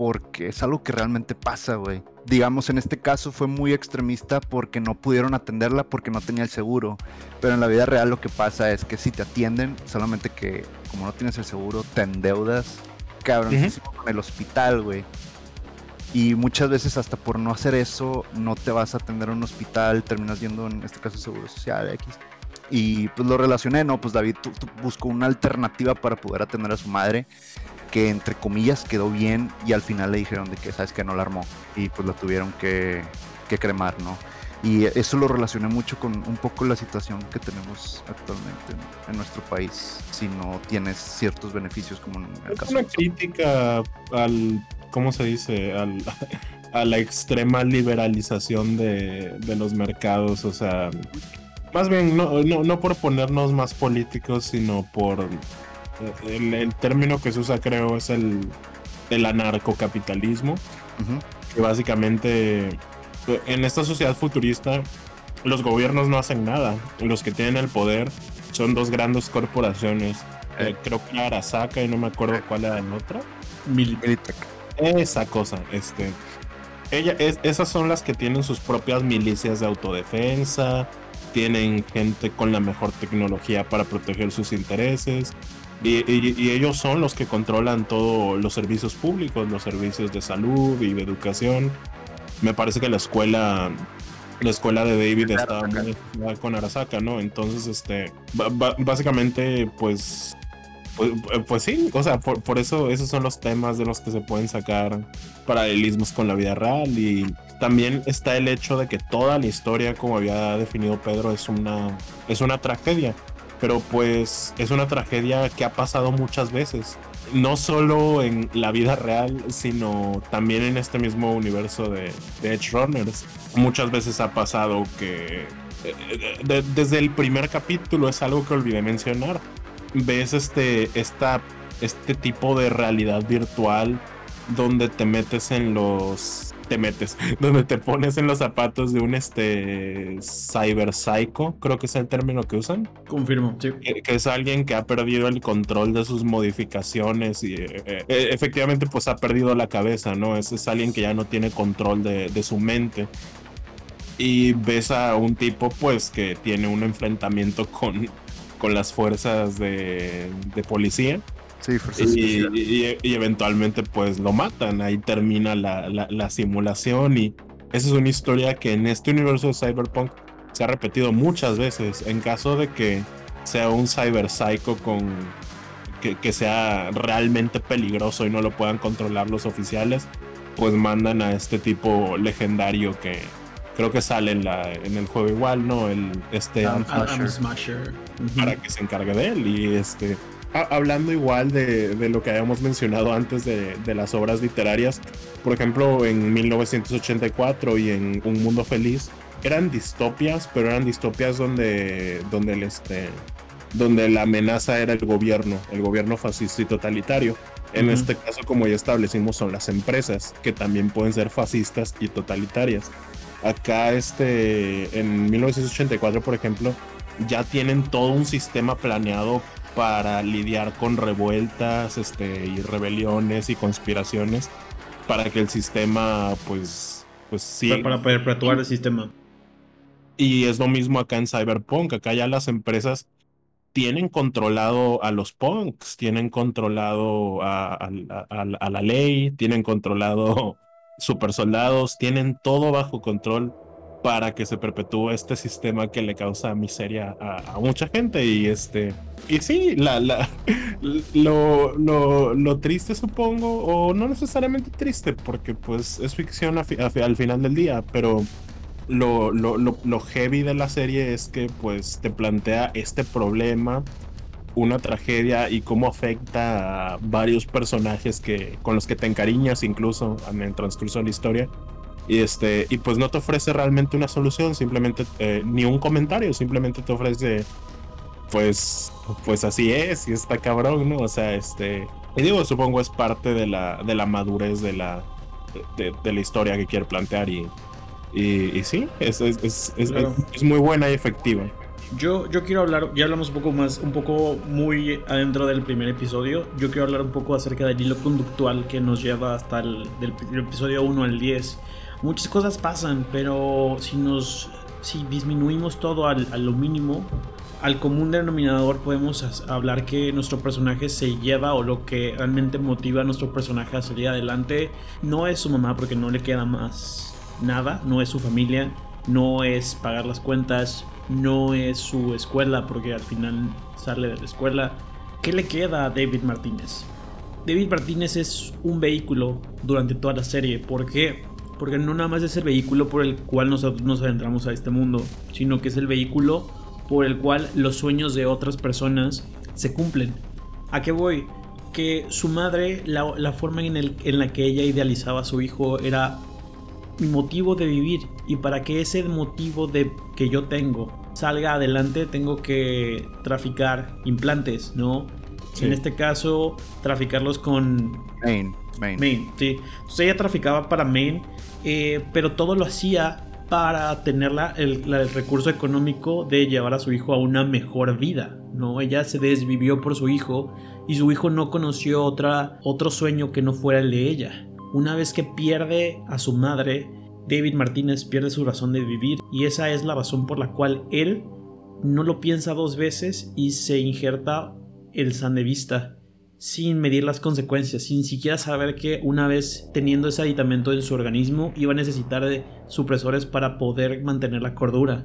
porque es algo que realmente pasa, güey. Digamos, en este caso fue muy extremista porque no pudieron atenderla porque no tenía el seguro. Pero en la vida real lo que pasa es que si te atienden, solamente que como no tienes el seguro, te endeudas, cabrón, con el hospital, güey. Y muchas veces hasta por no hacer eso, no te vas a atender a un hospital, terminas yendo en este caso seguro social, X. Y pues lo relacioné, ¿no? Pues David buscó una alternativa para poder atender a su madre, que entre comillas quedó bien y al final le dijeron de que, sabes que no la armó y pues la tuvieron que, que cremar, ¿no? Y eso lo relacioné mucho con un poco la situación que tenemos actualmente en, nuestro país, si no tienes ciertos beneficios como en el es caso. Una crítica al, ¿cómo se dice? Al, a la extrema liberalización de, de los mercados, o sea, más bien, no, no, no, por ponernos más políticos, sino por eh, el, término que se usa, creo, es el, el anarcocapitalismo. Que básicamente eh, en esta sociedad futurista los gobiernos no hacen nada. Los que tienen el poder son dos grandes corporaciones. Eh, creo que Arasaka y no me acuerdo cuál era la otra. Militech. Esa cosa, este. Ella, es, esas son las que tienen sus propias milicias de autodefensa, tienen gente con la mejor tecnología para proteger sus intereses. Y, ellos son los que controlan todos los servicios públicos, los servicios de salud y de educación. Me parece que la escuela, la escuela de David estaba muy con Arasaka, ¿no? Entonces, este, básicamente, pues, pues, pues, sí, o sea, por, por, eso esos son los temas de los que se pueden sacar paralelismos con la vida real y también está el hecho de que toda la historia, como había definido Pedro, es una, es una tragedia. Pero pues es una tragedia que ha pasado muchas veces. No solo en la vida real, sino también en este mismo universo de, Edge Runners. Muchas veces ha pasado que eh, desde el primer capítulo es algo que olvidé mencionar. Ves este, esta, este tipo de realidad virtual donde te metes en los te metes, donde te pones en los zapatos de un este cyber psycho, creo que es el término que usan. Confirmo, sí. Que, es alguien que ha perdido el control de sus modificaciones y eh, eh, efectivamente pues ha perdido la cabeza, ¿no? Es, es alguien que ya no tiene control de, de su mente. Y ves a un tipo pues que tiene un enfrentamiento con, con las fuerzas de, de policía Sí, y, y, y, eventualmente pues lo matan, ahí termina la, la, simulación y esa es una historia que en este universo de Cyberpunk se ha repetido muchas veces. En caso de que sea un cyber psycho con que, que, sea realmente peligroso y no lo puedan controlar los oficiales, pues mandan a este tipo legendario que creo que sale en, la, en el juego igual, ¿no? El este Smasher. para que se encargue de él y este hablando igual de, lo que habíamos mencionado antes de, las obras literarias, por ejemplo, en 1984 y en Un Mundo Feliz, eran distopias, pero eran distopias donde, donde, el este, donde la amenaza era el gobierno, el gobierno fascista y totalitario. En este caso, como ya establecimos, son las empresas, que también pueden ser fascistas y totalitarias. Acá, este, en 1984, por ejemplo, ya tienen todo un sistema planeado para lidiar con revueltas este, y rebeliones y conspiraciones para que el sistema pues pues sí. Para, perpetuar el sistema. Y es lo mismo acá en Cyberpunk, acá ya las empresas tienen controlado a los punks, tienen controlado a, la ley, tienen controlado super soldados, tienen todo bajo control para que se perpetúe este sistema que le causa miseria a, mucha gente. Y este y sí la, la lo, lo, triste supongo o no necesariamente triste porque pues es ficción al final del día pero lo, lo, lo, heavy de la serie es que pues te plantea este problema, una tragedia y cómo afecta a varios personajes que, con los que te encariñas incluso en el transcurso de la historia. Y, este, y pues no te ofrece realmente una solución, simplemente eh, ni un comentario, simplemente te ofrece pues pues así es y está cabrón, ¿no? O sea, este y digo, supongo es parte de la de la madurez de la de, de la historia que quiere plantear y y, sí, es, es, es, muy buena y efectiva. Yo, yo quiero hablar, ya hablamos un poco más, un poco muy adentro del primer episodio. Yo quiero hablar un poco acerca del hilo conductual que nos lleva hasta el del, episodio 1 al 10. Muchas cosas pasan, pero si nos si disminuimos todo al, a lo mínimo, al común denominador podemos hablar que nuestro personaje se lleva o lo que realmente motiva a nuestro personaje a salir adelante no es su mamá porque no le queda más nada, no es su familia, no es pagar las cuentas, no es su escuela, porque al final sale de la escuela. ¿Qué le queda a David Martínez? David Martínez es un vehículo durante toda la serie. ¿Por qué? Porque no nada más es el vehículo por el cual nosotros nos adentramos a este mundo, sino que es el vehículo por el cual los sueños de otras personas se cumplen. ¿A qué voy? Que su madre, la, forma en, en la que ella idealizaba a su hijo era mi motivo de vivir y para que ese motivo de que yo tengo salga adelante tengo que traficar implantes, ¿no? En este caso, traficarlos con Maine. Maine. sí. Entonces ella traficaba para Maine, eh, pero todo lo hacía para tener el, recurso económico de llevar a su hijo a una mejor vida, ¿no? Ella se desvivió por su hijo y su hijo no conoció otra, otro sueño que no fuera el de ella. Una vez que pierde a su madre, David Martínez pierde su razón de vivir y esa es la razón por la cual él no lo piensa dos veces y se injerta el sandevista sin medir las consecuencias, sin siquiera saber que una vez teniendo ese aditamento en su organismo iba a necesitar de supresores para poder mantener la cordura.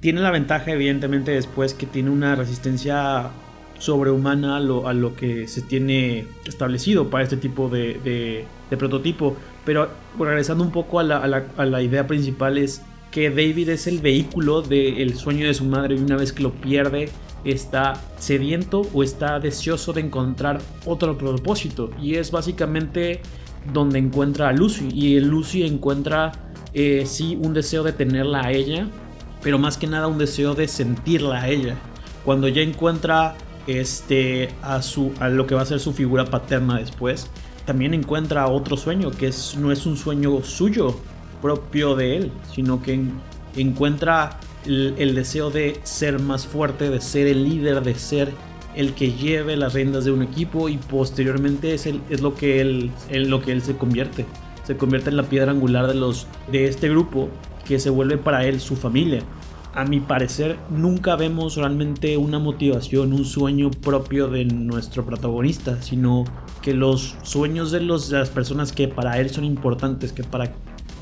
Tiene la ventaja evidentemente después que tiene una resistencia sobrehumana a lo, a que se tiene establecido para este tipo de, prototipo. Pero regresando un poco a la, idea principal es que David es el vehículo del sueño de su madre y una vez que lo pierde está sediento o está deseoso de encontrar otro propósito. Y es básicamente donde encuentra a Lucy. Y Lucy encuentra eh, sí un deseo de tenerla a ella pero más que nada un deseo de sentirla a ella. Cuando ya encuentra este, a, su, a lo que va a ser su figura paterna después, también encuentra otro sueño, que no es un sueño suyo, propio de él, sino que encuentra el, deseo de ser más fuerte, de ser el líder, de ser el que lleve las riendas de un equipo y posteriormente es, el, es lo, que él, lo que él se convierte. Se convierte en la piedra angular de, los, de este grupo que se vuelve para él su familia a mi parecer, nunca vemos realmente una motivación, un sueño propio de nuestro protagonista, sino que los sueños de, los, las personas que para él son importantes, que para,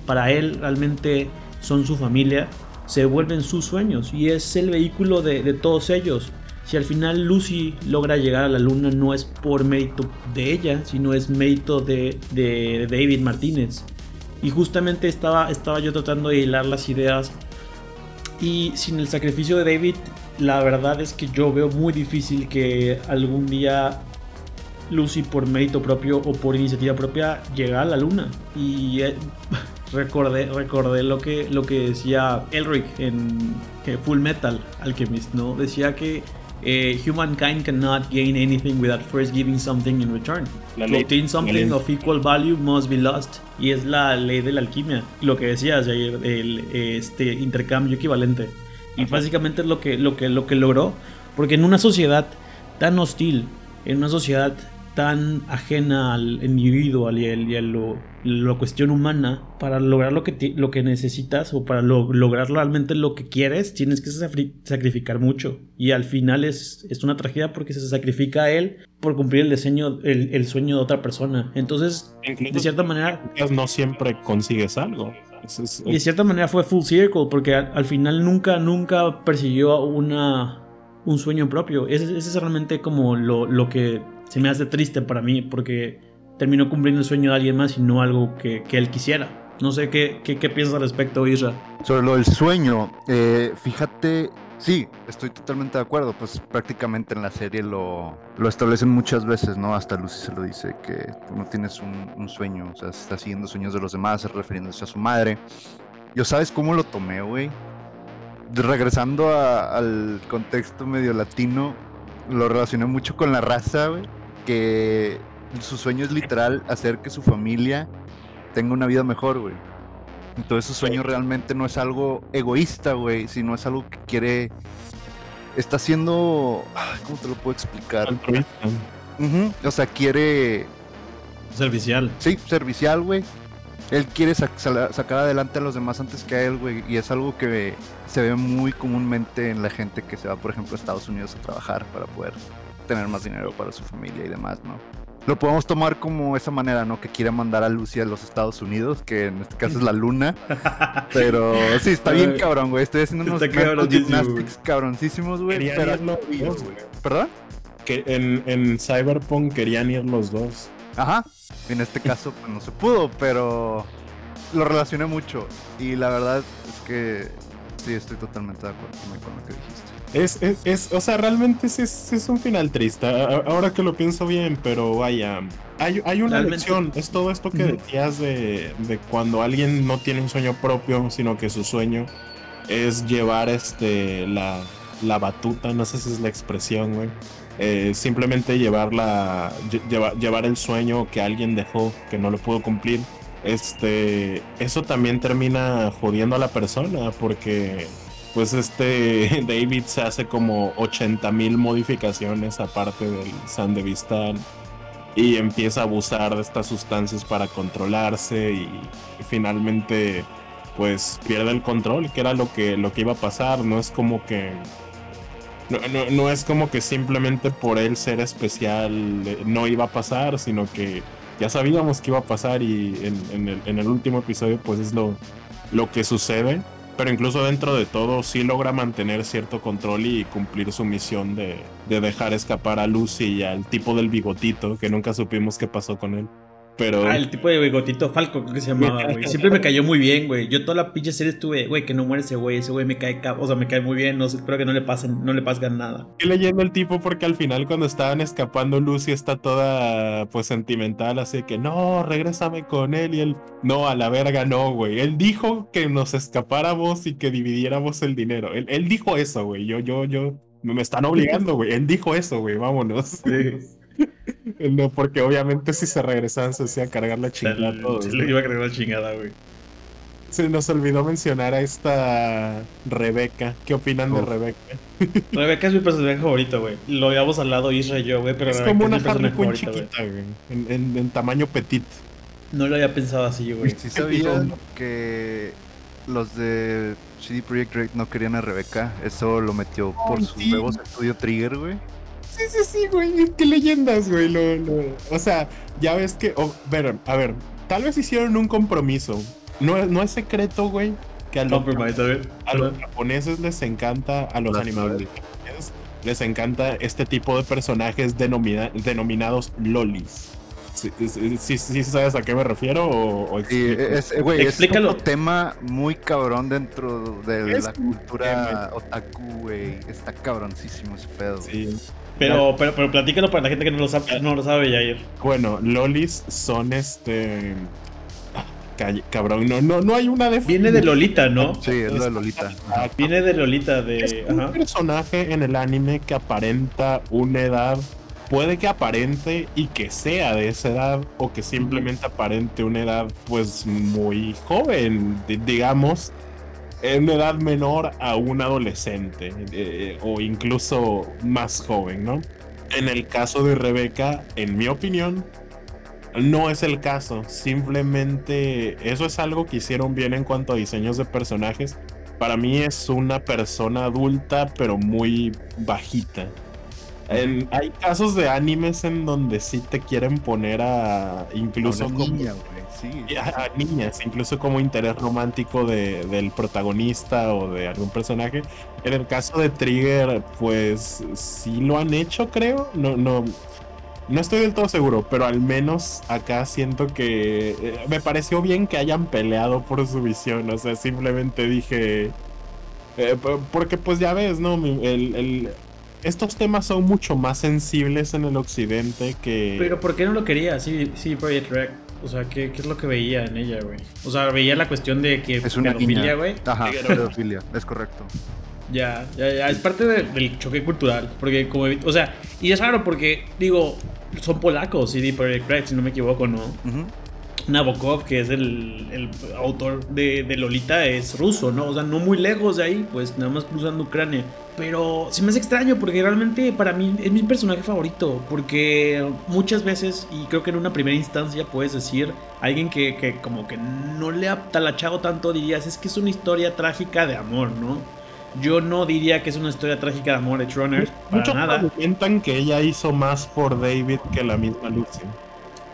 para él realmente son su familia, se vuelven sus sueños y es el vehículo de, todos ellos. Si al final Lucy logra llegar a la luna no es por mérito de ella, sino es mérito de, David Martínez. Y justamente estaba, estaba yo tratando de hilar las ideas y sin el sacrificio de David, la verdad es que yo veo muy difícil que algún día Lucy por mérito propio o por iniciativa propia llegue a la luna. Y eh, recordé, recordé lo que, lo que decía Elric en Full Metal Alchemist, ¿no? Decía que eh, humankind cannot gain anything without first giving something in return. La to obtain something of equal value must be lost. Y es la ley de la alquimia. Lo que decías, ayer, el este, intercambio equivalente. Y básicamente es lo que, lo, que, lo que logró. Porque en una sociedad tan hostil, en una sociedad tan ajena al individuo y, y a lo, la cuestión humana, para lograr lo que, lo que necesitas o para lograr realmente lo que quieres, tienes que sacrificar mucho. Y al final es, es una tragedia porque se sacrifica a él por cumplir el, diseño, el, sueño de otra persona. Entonces, de cierta manera... No siempre consigues algo. Y de cierta manera fue full circle porque al, final nunca, nunca persiguió una, un sueño propio. Ese, es realmente como lo, lo que se me hace triste para mí porque terminó cumpliendo el sueño de alguien más y no algo que, él quisiera. No sé qué, qué, qué piensas al respecto, Isra. Sobre lo del sueño, eh, fíjate, sí, estoy totalmente de acuerdo. Pues prácticamente en la serie lo, lo establecen muchas veces, ¿no? Hasta Lucy se lo dice, que tú no tienes un, sueño, o sea, está siguiendo sueños de los demás, refiriéndose a su madre. Yo, ¿sabes cómo lo tomé, güey? Regresando al contexto medio latino, lo relacioné mucho con la raza, güey. Que su sueño es literal hacer que su familia tenga una vida mejor, güey. Entonces su sueño realmente no es algo egoísta, güey, sino es algo que quiere... Está haciendo... ¿Cómo te lo puedo explicar? O sea, quiere... Servicial. Sí, servicial, güey. Él quiere sacar adelante a los demás antes que a él, güey. Y es algo que se ve muy comúnmente en la gente que se va, por ejemplo, a Estados Unidos a trabajar para poder tener más dinero para su familia y demás, ¿no? lo podemos tomar como esa manera, ¿no? Que quiere mandar a Lucy a los Estados Unidos, que en este caso es la luna. Pero sí, está bien cabrón, güey. Estoy haciendo unos gymnastics cabroncísimos, güey. Pero... Los ¿Perdón? Que en, en Cyberpunk querían ir los dos. Ajá. En este caso, pues no se pudo, pero lo relacioné mucho. Y la verdad es que sí, estoy totalmente de acuerdo con lo que dijiste. Es, es, o sea, realmente es, es, un final triste. Ahora que lo pienso bien, pero vaya. Hay, hay una lección. Es todo esto que decías de, de, cuando alguien no tiene un sueño propio, sino que su sueño es llevar este la, la batuta. No sé si es la expresión, güey. Eh, simplemente llevar, la, llevar el sueño que alguien dejó, que no lo pudo cumplir. Este, eso también termina jodiendo a la persona porque pues este David se hace como 80 mil modificaciones aparte del Sandevistal y empieza a abusar de estas sustancias para controlarse y, finalmente pues pierde el control, que era lo que, lo que iba a pasar, no es como que... No, es como que simplemente por él ser especial eh, no iba a pasar, sino que ya sabíamos que iba a pasar y en, el, en el, último episodio pues es lo, lo que sucede pero incluso dentro de todo sí logra mantener cierto control y cumplir su misión de, de dejar escapar a Lucy y al tipo del bigotito, que nunca supimos qué pasó con él. Pero... Ah, el tipo de bigotito Falco, creo que se llamaba, güey. Siempre me cayó muy bien, güey. Yo toda la pinche serie estuve, güey, que no muere ese güey. Ese güey me cae, o sea, me cae muy bien. No sé, espero que no le pasen, no le pasen nada. Estoy leyendo el tipo porque al final cuando estaban escapando Lucy está toda, pues, sentimental. Así que, no, regrésame con él. Y él, no, a la verga, no, güey. Él dijo que nos escapáramos y que dividiéramos el dinero. Él, él dijo eso, güey. Yo, yo, yo, me están obligando, güey. Él dijo eso, güey. Vámonos. Sí. No, porque obviamente si se regresaban se hacía cargar la chingada. Se le iba a cargar la chingada, güey. Se nos olvidó mencionar a esta Rebeca. ¿Qué opinan de Rebeca? Rebeca es mi personaje favorito, güey. Lo habíamos hablado Isra y yo, güey, pero es como una Harley Quinn chiquita, güey. En, tamaño petit. No lo había pensado así, güey. Sí sabían que los de CD Projekt Red no querían a Rebeca. Eso lo metió por sus huevos estudio Trigger, güey. Sí, sí, sí, güey. Qué leyendas, güey. Lo, O sea, ya ves que. Oh, ver, a ver, tal vez hicieron un compromiso. No, no es secreto, güey. Que a los, a los japoneses les encanta, a los animadores les encanta este tipo de personajes denominados lolis. ¿Sí, sí, sí, sabes a qué me refiero? O, sí, es, güey, es un tema muy cabrón dentro de la cultura otaku, güey. Está cabroncísimo ese pedo. Sí. Pero, pero, pero platícalo para la gente que no lo sabe, no lo sabe. Bueno, lolis son este. Cabrón, no, no, no hay una definición. Viene de Lolita, ¿no? Sí, es de Lolita. Viene de Lolita, de. Es un personaje en el anime que aparenta una edad. Puede que aparente y que sea de esa edad, o que simplemente aparente una edad, pues muy joven, digamos en edad menor a un adolescente eh, o incluso más joven, ¿no? En el caso de Rebeca, en mi opinión, no es el caso. Simplemente eso es algo que hicieron bien en cuanto a diseños de personajes. Para mí es una persona adulta, pero muy bajita. hay casos de animes en donde sí te quieren poner a incluso a, niñas, incluso como interés romántico del protagonista o de algún personaje. En el caso de Trigger, pues sí lo han hecho, creo. No, no, no estoy del todo seguro, pero al menos acá siento que eh, me pareció bien que hayan peleado por su visión. O sea, simplemente dije. Eh, porque pues ya ves, ¿no? El, estos temas son mucho más sensibles en el occidente que... Pero ¿por qué no lo quería? Sí, sí, Project Rec. O sea, ¿qué, ¿qué, es lo que veía en ella, güey? O sea, veía la cuestión de que es una pedofilia, güey. Ajá, pedofilia, es correcto. Ya, ya, ya, es parte del choque cultural. Porque, como, o sea, y es raro porque, digo, son polacos, CD Projekt Red, si no me equivoco, ¿no? Nabokov, que es el, el autor de, de, Lolita, es ruso, ¿no? O sea, no muy lejos de ahí, pues nada más cruzando Ucrania. Pero sí me hace extraño porque realmente para mí es mi personaje favorito. Porque muchas veces, y creo que en una primera instancia puedes decir, alguien que, que como que no le ha talachado tanto, dirías, es que es una historia trágica de amor, ¿no? Yo no diría que es una historia trágica de amor de Runners. Muchos nada. que ella hizo más por David que la misma Lucy.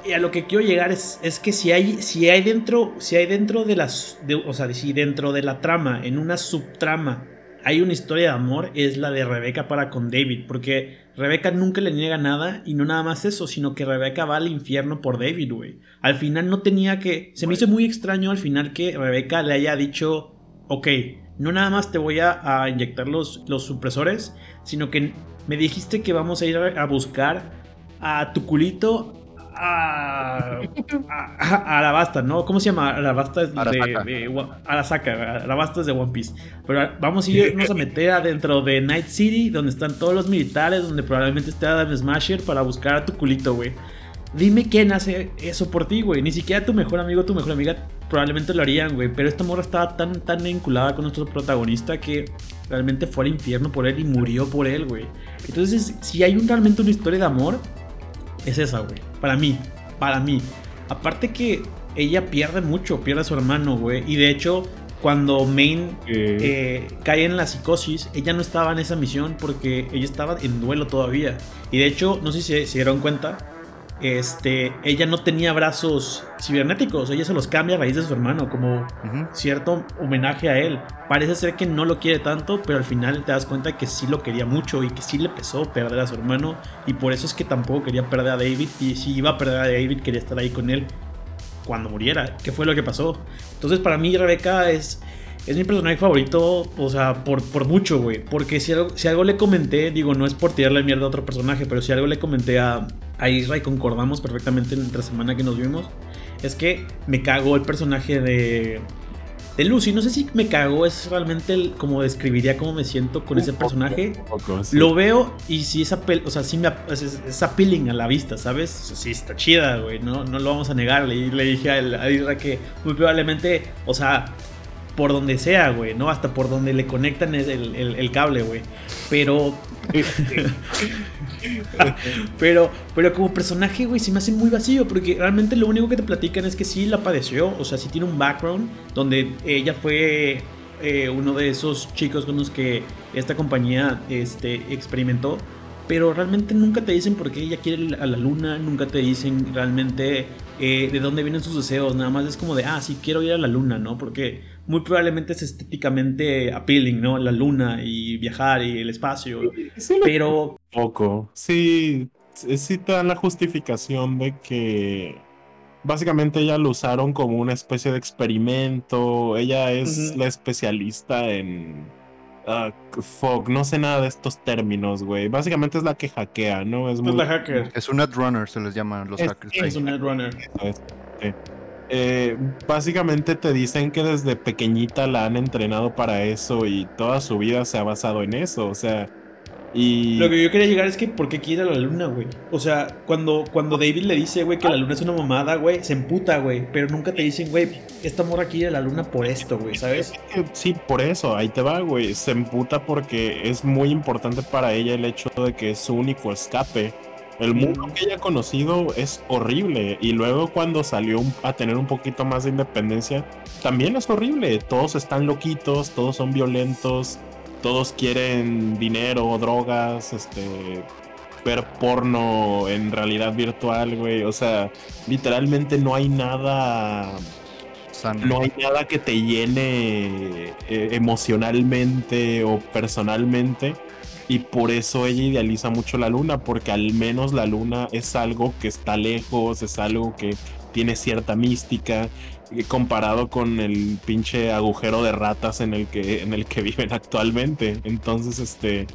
Y a lo que quiero llegar es, es que si hay, si hay dentro, si hay dentro de las, o sea, si dentro de la trama, en una subtrama, hay una historia de amor, es la de Rebeca para con David, porque Rebeca nunca le niega nada y no nada más eso, sino que Rebeca va al infierno por David, güey. Al final no tenía que, se me hizo muy extraño al final que Rebeca le haya dicho, ok, no nada más te voy a, inyectar los, los, supresores, sino que me dijiste que vamos a ir a, buscar a tu culito a, a, Alabasta, ¿no? ¿Cómo se llama? Alabasta es de, Arasaka. Alabasta es de One Piece. Pero vamos a irnos a meter adentro de Night City, donde están todos los militares, donde probablemente esté Adam Smasher para buscar a tu culito, güey. Dime quién hace eso por ti, güey. Ni siquiera tu mejor amigo, tu mejor amiga probablemente lo harían, güey. Pero esta morra estaba tan, tan vinculada con nuestro protagonista que realmente fue al infierno por él y murió por él, güey. Entonces, si hay un, realmente una historia de amor, es esa, güey. Para mí, para mí. Aparte que ella pierde mucho, pierde a su hermano, güey. Y de hecho, cuando Main eh, cae en la psicosis, ella no estaba en esa misión porque ella estaba en duelo todavía. Y de hecho, no sé si se dieron cuenta, este, ella no tenía brazos cibernéticos, ella se los cambia a raíz de su hermano, como cierto homenaje a él. Parece ser que no lo quiere tanto, pero al final te das cuenta que sí lo quería mucho y que sí le pesó perder a su hermano, y por eso es que tampoco quería perder a David, y si iba a perder a David, quería estar ahí con él cuando muriera, que fue lo que pasó. Entonces, para mí, Rebeca es es mi personaje favorito, o sea, por, por mucho, güey. Porque si algo, si algo le comenté, digo, no es por tirarle mierda a otro personaje, pero si algo le comenté a, a Isra y concordamos perfectamente en la semana que nos vimos, es que me cagó el personaje de, de Lucy. No sé si me cagó, es realmente el, como describiría cómo me siento con ese personaje. Lo veo y sí es, o sea, sí me, es, appealing a la vista, ¿sabes? Sí, está chida, güey, no, no lo vamos a negar. Le, le dije a, a Isra que muy probablemente, o sea, por donde sea, güey, ¿no? Hasta por donde le conectan el, el, cable, güey. Pero. pero, pero como personaje, güey, se me hace muy vacío. Porque realmente lo único que te platican es que sí la padeció. O sea, sí tiene un background donde ella fue eh, uno de esos chicos con los que esta compañía este, experimentó. Pero realmente nunca te dicen por qué ella quiere a la luna. Nunca te dicen realmente eh, de dónde vienen sus deseos. Nada más es como de, ah, sí, quiero ir a la luna, ¿no? Porque muy probablemente es estéticamente appealing, ¿no? La luna y viajar y el espacio. pero. Poco. Sí, sí te dan la justificación de que. Básicamente ella lo usaron como una especie de experimento. Ella es la especialista en. Uh, fog, no sé nada de estos términos, güey. Básicamente es la que hackea, ¿no? Es, muy... la hacker. Es un netrunner, se les llaman los hackers. Es un netrunner. Eh, básicamente te dicen que desde pequeñita la han entrenado para eso y toda su vida se ha basado en eso. O sea, Y... Lo que yo quería llegar es que ¿por qué quiere a la luna, güey? O sea, cuando, cuando David le dice, güey, que la luna es una mamada, güey, se emputa, güey. Pero nunca te dicen, güey, esta morra quiere a la luna por esto, güey, ¿sabes? Sí, por eso, ahí te va, güey. Se emputa porque es muy importante para ella el hecho de que es su único escape. El mundo que ella ha conocido es horrible y luego cuando salió a tener un poquito más de independencia, también es horrible. Todos están loquitos, todos son violentos, todos quieren dinero, drogas, este, ver porno en realidad virtual, güey. O sea, literalmente no hay nada... No hay nada que te llene eh, emocionalmente o personalmente y por eso ella idealiza mucho la luna, porque al menos la luna es algo que está lejos, es algo que tiene cierta mística, eh, comparado con el pinche agujero de ratas en el que, en el que viven actualmente. Entonces, este...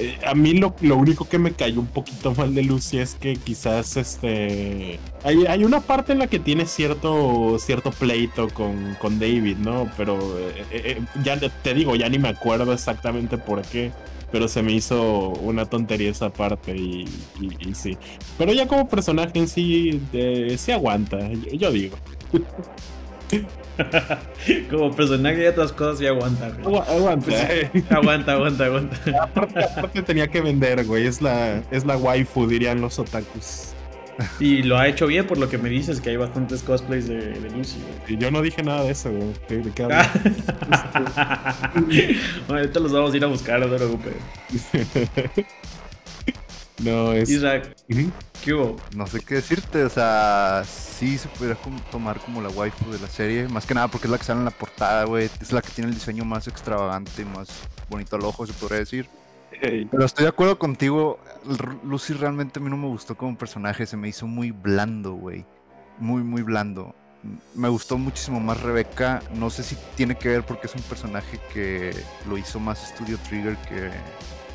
Eh, a mí lo, lo, único que me cayó un poquito mal de Lucy es que quizás este hay, hay una parte en la que tiene cierto cierto pleito con, con David, ¿no? Pero eh, ya te digo, ya ni me acuerdo exactamente por qué pero se me hizo una tontería esa parte y, sí. Pero ya como personaje en sí, eh, sí aguanta, yo, digo. como personaje y otras cosas sí aguanta, Aguanta. Pues aguanta, aguanta, aguanta. Aparte, tenía que vender, güey. Es la, es la waifu, dirían los otakus. Y lo ha hecho bien por lo que me dices, que hay bastantes cosplays de, de Lucy. Y yo no dije nada de eso, güey. ¿De qué bueno, ahorita los vamos a ir a buscar, no te preocupes. no, es... Isaac, ¿qué hubo? No sé qué decirte, o sea, sí se pudiera tomar como la waifu de la serie. Más que nada porque es la que sale en la portada, güey. Es la que tiene el diseño más extravagante y más bonito al ojo, se podría decir. Pero estoy de acuerdo contigo. Lucy realmente a mí no me gustó como personaje. Se me hizo muy blando, güey. Muy, muy blando. Me gustó muchísimo más Rebeca. No sé si tiene que ver porque es un personaje que lo hizo más Studio Trigger que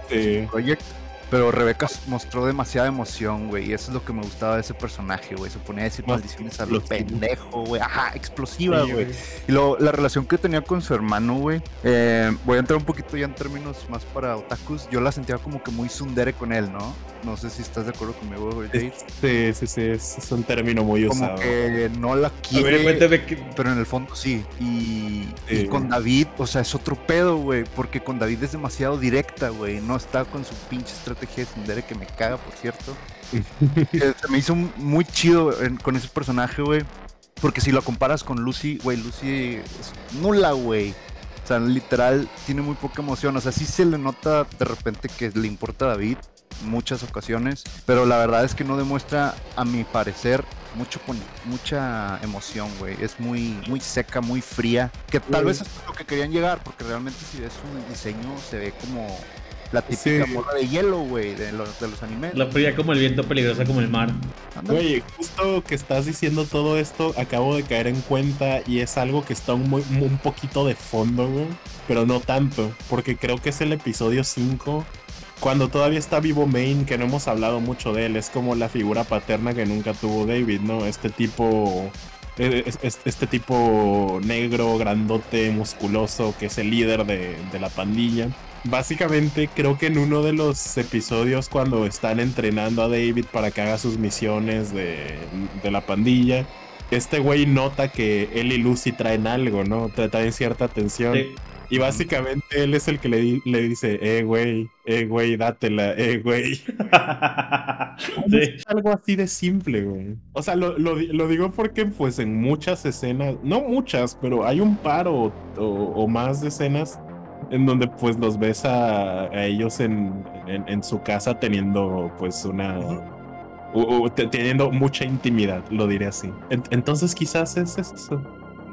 sí. Project. Pero Rebeca mostró demasiada emoción, güey. Y eso es lo que me gustaba de ese personaje, güey. Se ponía a decir maldiciones a lo pendejo, güey. Ajá, explosiva, güey. y luego la relación que tenía con su hermano, güey. Eh, voy a entrar un poquito ya en términos más para otakus. Yo la sentía como que muy sundere con él, ¿no? No sé si estás de acuerdo conmigo, güey. Sí, sí, sí. Es, un término muy usado. Como que no la quiere. Pero en el fondo sí. Y, y con David, o sea, es otro pedo, güey. Porque con David es demasiado directa, güey. No está con su pinche estrategia estrategia que me caga, por cierto. se me hizo muy chido con ese personaje, güey. Porque si lo comparas con Lucy, güey, Lucy es nula, güey. O sea, literal, tiene muy poca emoción. O sea, sí se le nota de repente que le importa a David muchas ocasiones, pero la verdad es que no demuestra, a mi parecer, mucho mucha emoción, güey. Es muy, muy seca, muy fría. Que tal vez es lo que querían llegar, porque realmente si ves un diseño se ve como la típica morra de hielo, güey, de los, de los animes. La fría como el viento, peligrosa como el mar. Güey, justo que estás diciendo todo esto, acabo de caer en cuenta y es algo que está un, un poquito de fondo, güey. Pero no tanto, porque creo que es el episodio 5 cuando todavía está vivo Main, que no hemos hablado mucho de él, es como la figura paterna que nunca tuvo David, ¿no? Este tipo. E, e, este tipo negro, grandote, musculoso, que es el líder de, de la pandilla básicamente creo que en uno de los episodios cuando están entrenando a David para que haga sus misiones de, la pandilla, este güey nota que él y Lucy traen algo, ¿no? Traen cierta atención. Y básicamente él es el que le, le dice, eh, güey, eh, güey, dátela, eh, güey. Es algo así de simple, güey. O sea, lo, digo porque, pues, en muchas escenas, no muchas, pero hay un par o más de escenas en donde pues los ves a, ellos en, su casa teniendo pues una... teniendo mucha intimidad, lo diré así. entonces quizás es eso.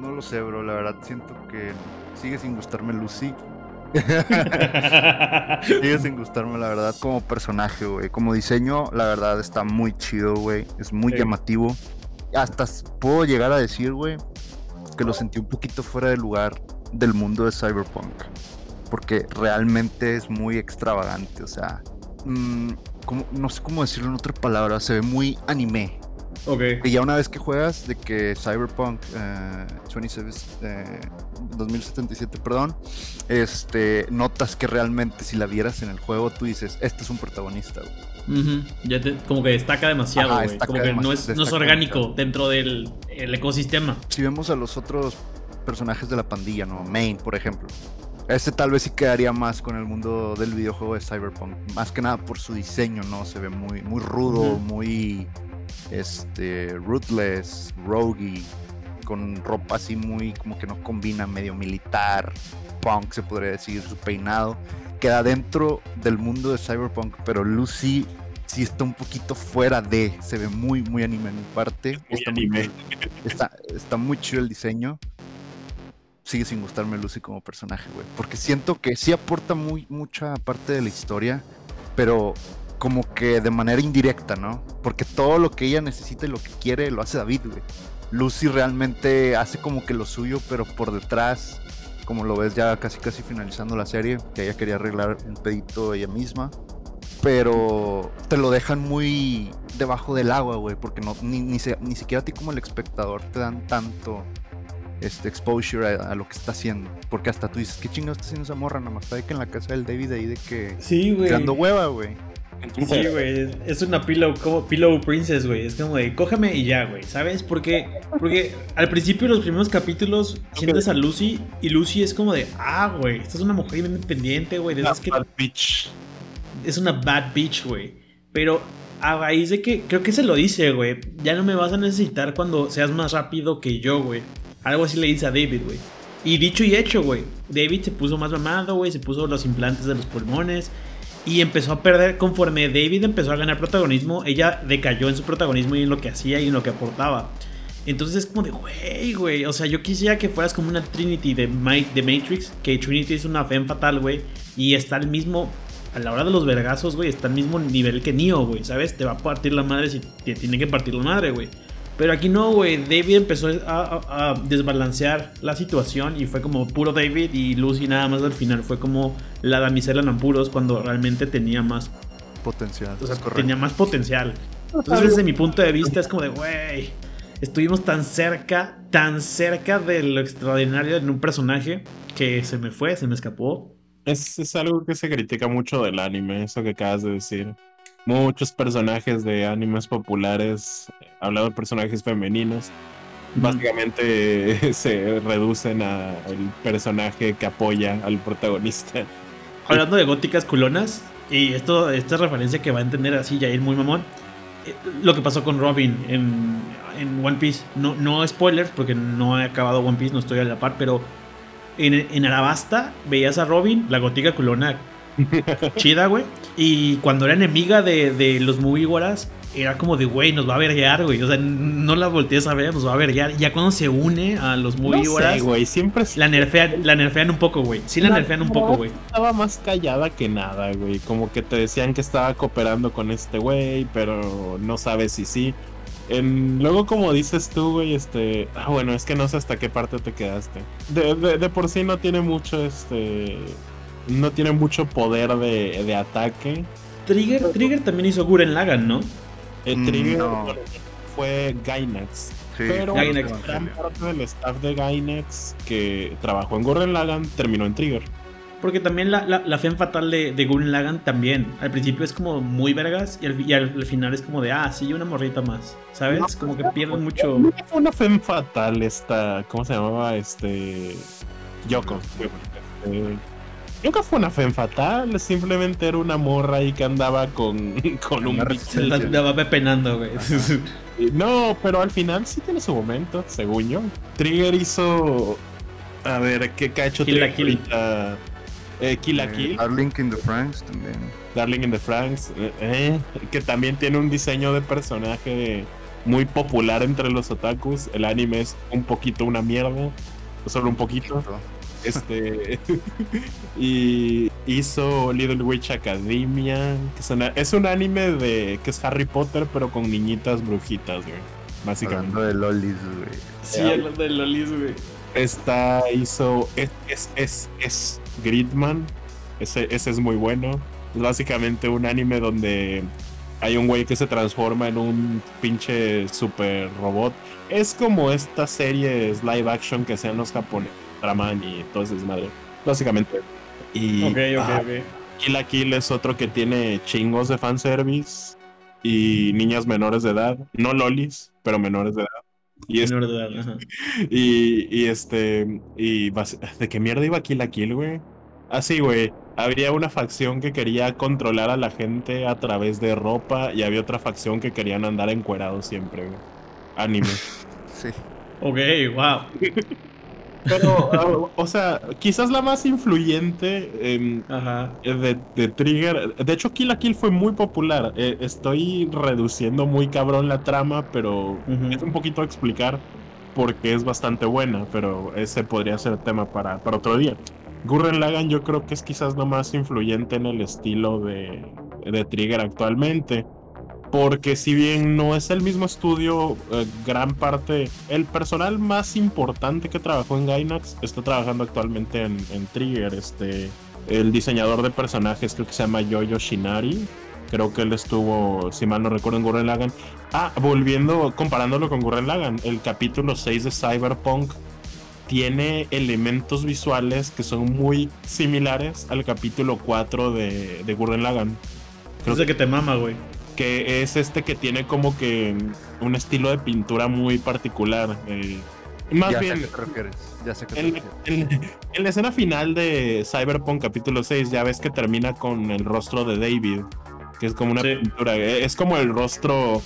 No lo sé, bro, la verdad siento que sigue sin gustarme Lucy. sigue sin gustarme, la verdad, como personaje, güey. Como diseño, la verdad está muy chido, güey. Es muy llamativo. Hasta puedo llegar a decir, güey, que lo sentí un poquito fuera de lugar del mundo de Cyberpunk porque realmente es muy extravagante, o sea, mm, no sé cómo decirlo en otra palabra, se ve muy anime, Ok. Y ya una vez que juegas de que Cyberpunk eh, 27, eh, 2077, perdón, este, notas que realmente si la vieras en el juego, tú dices, este es un protagonista. Ya te- como que destaca demasiado, Ajá, güey. destaca Como que no es, no es destaca orgánico dentro del el ecosistema. Si vemos a los otros personajes de la pandilla, ¿no? Main, por ejemplo. Este tal vez sí quedaría más con el mundo del videojuego de Cyberpunk. Más que nada por su diseño, ¿no? Se ve muy, muy rudo, muy este ruthless, roguey, con ropa así muy como que no combina, medio militar, punk se podría decir, su peinado. Queda dentro del mundo de Cyberpunk, pero Lucy sí está un poquito fuera de, se ve muy, muy anime en mi parte. Muy está anime. Muy, está, está muy chido el diseño. Sigue sin gustarme Lucy como personaje, güey. Porque siento que sí aporta muy, mucha parte de la historia, pero como que de manera indirecta, ¿no? Porque todo lo que ella necesita y lo que quiere lo hace David, güey. Lucy realmente hace como que lo suyo, pero por detrás, como lo ves ya casi casi finalizando la serie, que ella quería arreglar un pedito ella misma. Pero te lo dejan muy debajo del agua, güey, porque no, ni, ni, ni siquiera a ti como el espectador te dan tanto este exposure a, a lo que está haciendo. Porque hasta tú dices, ¿qué chingados está haciendo esa morra? Nada más está de que en la casa del David ahí de que... Sí, güey. Tirando hueva, güey. Sí, güey. Es una pillow, como pillow princess, güey. Es como de cógeme y ya, güey. ¿Sabes? Porque, porque al principio de los primeros capítulos sientes a Lucy y Lucy es como de, ah, güey, esta es una mujer independiente, güey. Esas que Bad Bitch. es una bad bitch, güey. Pero a raíz de que, creo que se lo dice, güey. Ya no me vas a necesitar cuando seas más rápido que yo, güey. Algo así le dice a David, güey. Y dicho y hecho, güey. David se puso más mamado, güey. Se puso los implantes de los pulmones. Y empezó a perder, conforme David empezó a ganar protagonismo, ella decayó en su protagonismo y en lo que hacía y en lo que aportaba. Entonces es como de, güey, güey. O sea, yo quisiera que fueras como una Trinity de, Ma- de Matrix. Que Trinity es una femme fatal, güey. Y está al mismo. A la hora de los vergazos, güey, está al mismo nivel que Neo, güey. ¿Sabes? Te va a partir la madre si te tiene que partir la madre, güey. Pero aquí no, güey. David empezó a, a- a desbalancear la situación y fue como puro David y Lucy nada más al final. Fue como la damisela en apuros cuando realmente tenía más, Potencial. o sea, tenía más potencial. Entonces, desde mi punto de vista, es como de, güey, estuvimos tan cerca, tan cerca de lo extraordinario en un personaje que se me fue, se me escapó. Es, es algo que se critica mucho del anime, eso que acabas de decir. Muchos personajes de animes populares, hablando de personajes femeninos, básicamente se reducen a el personaje que apoya al protagonista. Hablando de góticas culonas, y esto, esta referencia que va a entender así Jair muy mamón, eh, lo que pasó con Robin en, en One Piece. No, no spoilers, porque no he acabado One Piece, no estoy a la par, pero en, en Arabasta veías a Robin, la gótica culona chida, güey. Y cuando era enemiga de, de los Mugiwaras, era como de, güey, nos va a verguear, güey. O sea, no la voltees a ver, nos va a verguear. Y Ya cuando se une a los No Mugiwaras, sé, güey, siempre la, nerfean, la nerfean un poco, güey. Sí la nerfean un poco, güey. Estaba más callada que nada, güey. Como que te decían que estaba cooperando con este güey, pero no sabes si sí. En- luego, como dices tú, güey, este. Ah, bueno, es que no sé hasta qué parte te quedaste. De, de- de por sí no tiene mucho, este. No tiene mucho poder de, de ataque. Trigger, Trigger también hizo Guren Lagan, ¿no? El Mm, trigger no. fue Gainax. Sí, Pero Gainax. gran parte del staff de Gainax que trabajó en Gurren Lagann terminó en Trigger. Porque también la, la, la femme fatal de, de Guren Lagan también. Al principio es como muy vergas y al, y al- al final es como de, ah, sí, una morrita más. ¿Sabes? No, como que pierden mucho. Fue una femme fatal esta. ¿Cómo se llamaba? Este. Yoko. Este, nunca fue una femme fatal. Simplemente era una morra ahí que andaba con, con un. Se la, va pepenando, güey. No, pero al final sí tiene su momento, según yo. Trigger hizo. A ver, ¿qué ha hecho Kill la Trigger Kill. ahorita? Eh, Kill la Eh, Kill. Darling in the Franks también. Darling in the Franks, eh, eh, que también tiene un diseño de personaje muy popular entre los otakus. El anime es un poquito una mierda, solo un poquito. Este y hizo Little Witch Academia, que es, una- es un anime de que es Harry Potter pero con niñitas brujitas, güey. Básicamente. Hablando de lolis, güey. Sí, hablando de Lolis, güey. Esta hizo. Es, es, es, es Gridman. Ese, ese es muy bueno. Es básicamente un anime donde hay un güey que se transforma en un pinche super robot. Es como estas series live action que sean los japoneses, Traman y todo ese desmadre. Básicamente. Y Ok, ok, ah, ok. Kill la Kill es otro que tiene chingos de fanservice y niñas menores de edad. No lolis, pero menores de edad. Y, es- Menor de edad, ajá. y, y este. Y ¿De qué mierda iba Kill la Kill, güey? Así, güey. Había una facción que quería controlar a la gente a través de ropa y había otra facción que querían andar encuerados siempre, güey. Anime. Sí. Ok, wow. Pero, ah, o sea, quizás la más influyente em, Ajá. de, de Trigger. De hecho, Kill la Kill fue muy popular. Eh, estoy reduciendo muy cabrón la trama, pero es un poquito explicar porque es bastante buena, pero ese podría ser tema para, para otro día. Gurren Lagann yo creo que es quizás lo más influyente en el estilo de, de Trigger actualmente. Porque si bien no es el mismo estudio, eh, gran parte, el personal más importante que trabajó en Gainax está trabajando actualmente en, Trigger. Este, el diseñador de personajes creo que se llama Yoyo Shinari. Creo que él estuvo, si mal no recuerdo, en Gurren Lagann. Ah, volviendo, comparándolo con Gurren Lagann, el capítulo 6 de Cyberpunk tiene elementos visuales que son muy similares al capítulo 4 de, de Gurren Lagann. Creo que te mama, güey. Que es este que tiene como que un estilo de pintura muy particular. eh, más ya sé a bien, qué te refieres. Ya sé te en, en- en la escena final de Cyberpunk capítulo 6 ya ves que termina con el rostro de David, que es como una Sí. pintura, eh, es como el rostro,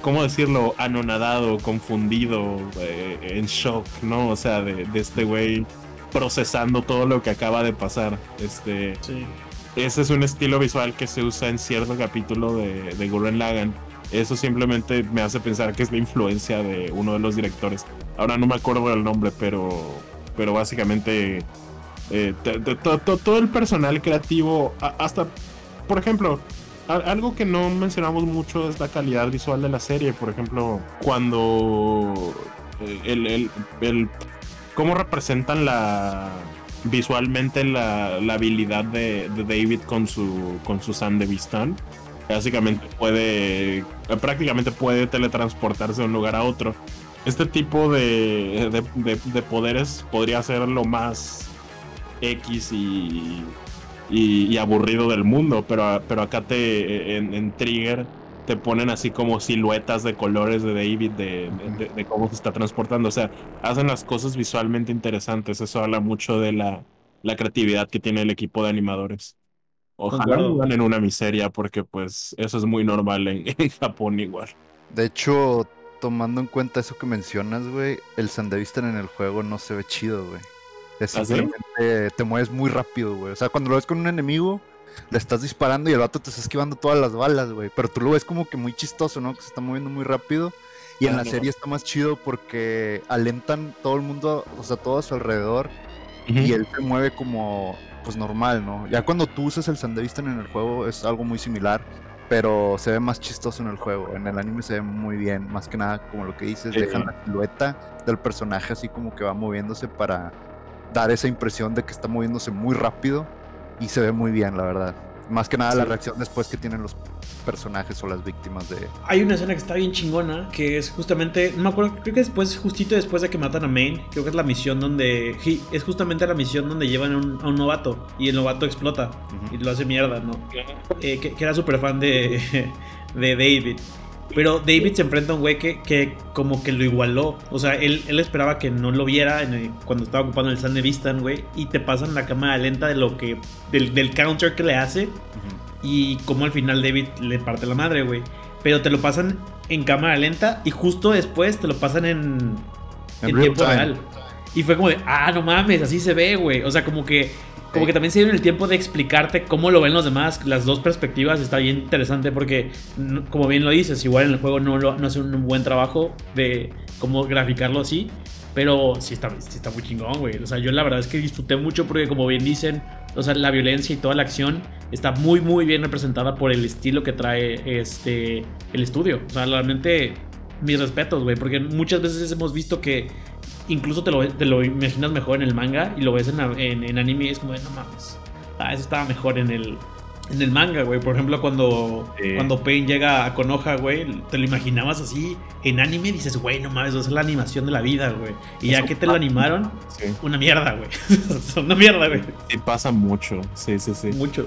¿cómo decirlo? Anonadado, confundido, eh, en shock, ¿no? O sea, de, de este güey procesando todo lo que acaba de pasar. Este, Sí. Ese es un estilo visual que se usa en cierto capítulo de, de Gurren Lagann. Eso simplemente me hace pensar que es la influencia de uno de los directores. Ahora no me acuerdo del nombre, pero, pero básicamente eh, todo el personal creativo, hasta, por ejemplo, algo que no mencionamos mucho es la calidad visual de la serie. Por ejemplo, cuando eh, el, el, el- cómo representan la visualmente la, la habilidad de, de David con su con su Sandevistán. Básicamente puede prácticamente puede teletransportarse de un lugar a otro. Este tipo de, de, de- de poderes podría ser lo más X y, y, aburrido del mundo, pero, pero acá te en Trigger te ponen así como siluetas de colores de David de, de- de cómo se está transportando. O sea, hacen las cosas visualmente interesantes. Eso habla mucho de la, la creatividad que tiene el equipo de animadores. Ojalá no ganen una miseria porque pues eso es muy normal en, en Japón igual. De hecho, tomando en cuenta eso que mencionas, güey, el Sandevistan en el juego no se ve chido, güey. Es ¿Ah, sí? simplemente te mueves muy rápido, güey. O sea, cuando lo ves con un enemigo, le estás disparando y el vato te está esquivando todas las balas, güey. Pero tú lo ves como que muy chistoso, ¿no? Que se está moviendo muy rápido. Y en Ah, la serie está más chido porque alentan todo el mundo, o sea, todo a su alrededor. Y él se mueve como, pues normal, ¿no? Ya cuando tú usas el Sandevistan en el juego es algo muy similar. Pero se ve más chistoso en el juego. En el anime se ve muy bien. Más que nada, como lo que dices, Sí. dejan la silueta del personaje así como que va moviéndose para dar esa impresión de que está moviéndose muy rápido. Y se ve muy bien, la verdad. Más que nada la reacción después que tienen los personajes o las víctimas de... Hay una escena que está bien chingona, que es justamente, no me acuerdo, creo que después, justito después de que matan a Main, creo que es la misión donde, es justamente la misión donde llevan a un, a un novato y el novato explota y lo hace mierda, ¿no? Eh, que, que era súper fan de, de David. Pero David se enfrenta a un güey que, que como que lo igualó. O sea, él, él esperaba que no lo viera en el- cuando estaba ocupando el stand de Vistan, güey. Y te pasan la cámara lenta de lo que. Del, del counter que le hace. Y como al final David le parte la madre, güey. Pero te lo pasan en cámara lenta y justo después te lo pasan en, En en real tiempo time. real. Y fue como de, ah, no mames, así se ve, güey. O sea, como que, como que también se dieron el tiempo de explicarte cómo lo ven los demás, las dos perspectivas. Está bien interesante porque, como bien lo dices, igual en el juego no, lo, no hacen un buen trabajo de cómo graficarlo así. Pero sí está, sí está muy chingón, güey. O sea, yo la verdad es que disfruté mucho porque, como bien dicen, o sea, la violencia y toda la acción está muy, muy bien representada por el estilo que trae este el estudio. O sea, realmente, mis respetos, güey. Porque muchas veces hemos visto que incluso te lo, te lo imaginas mejor en el manga y lo ves en, en, en anime y es como de, no mames. Ah, eso estaba mejor en el, en el manga, güey. Por ejemplo, cuando, cuando Pain llega a Konoha, güey, te lo imaginabas así en anime, dices, güey, no mames, es la animación de la vida, güey. Y ya que te lo animaron, una mierda, güey. una mierda, güey. Y pasa mucho, sí, sí, sí. Mucho.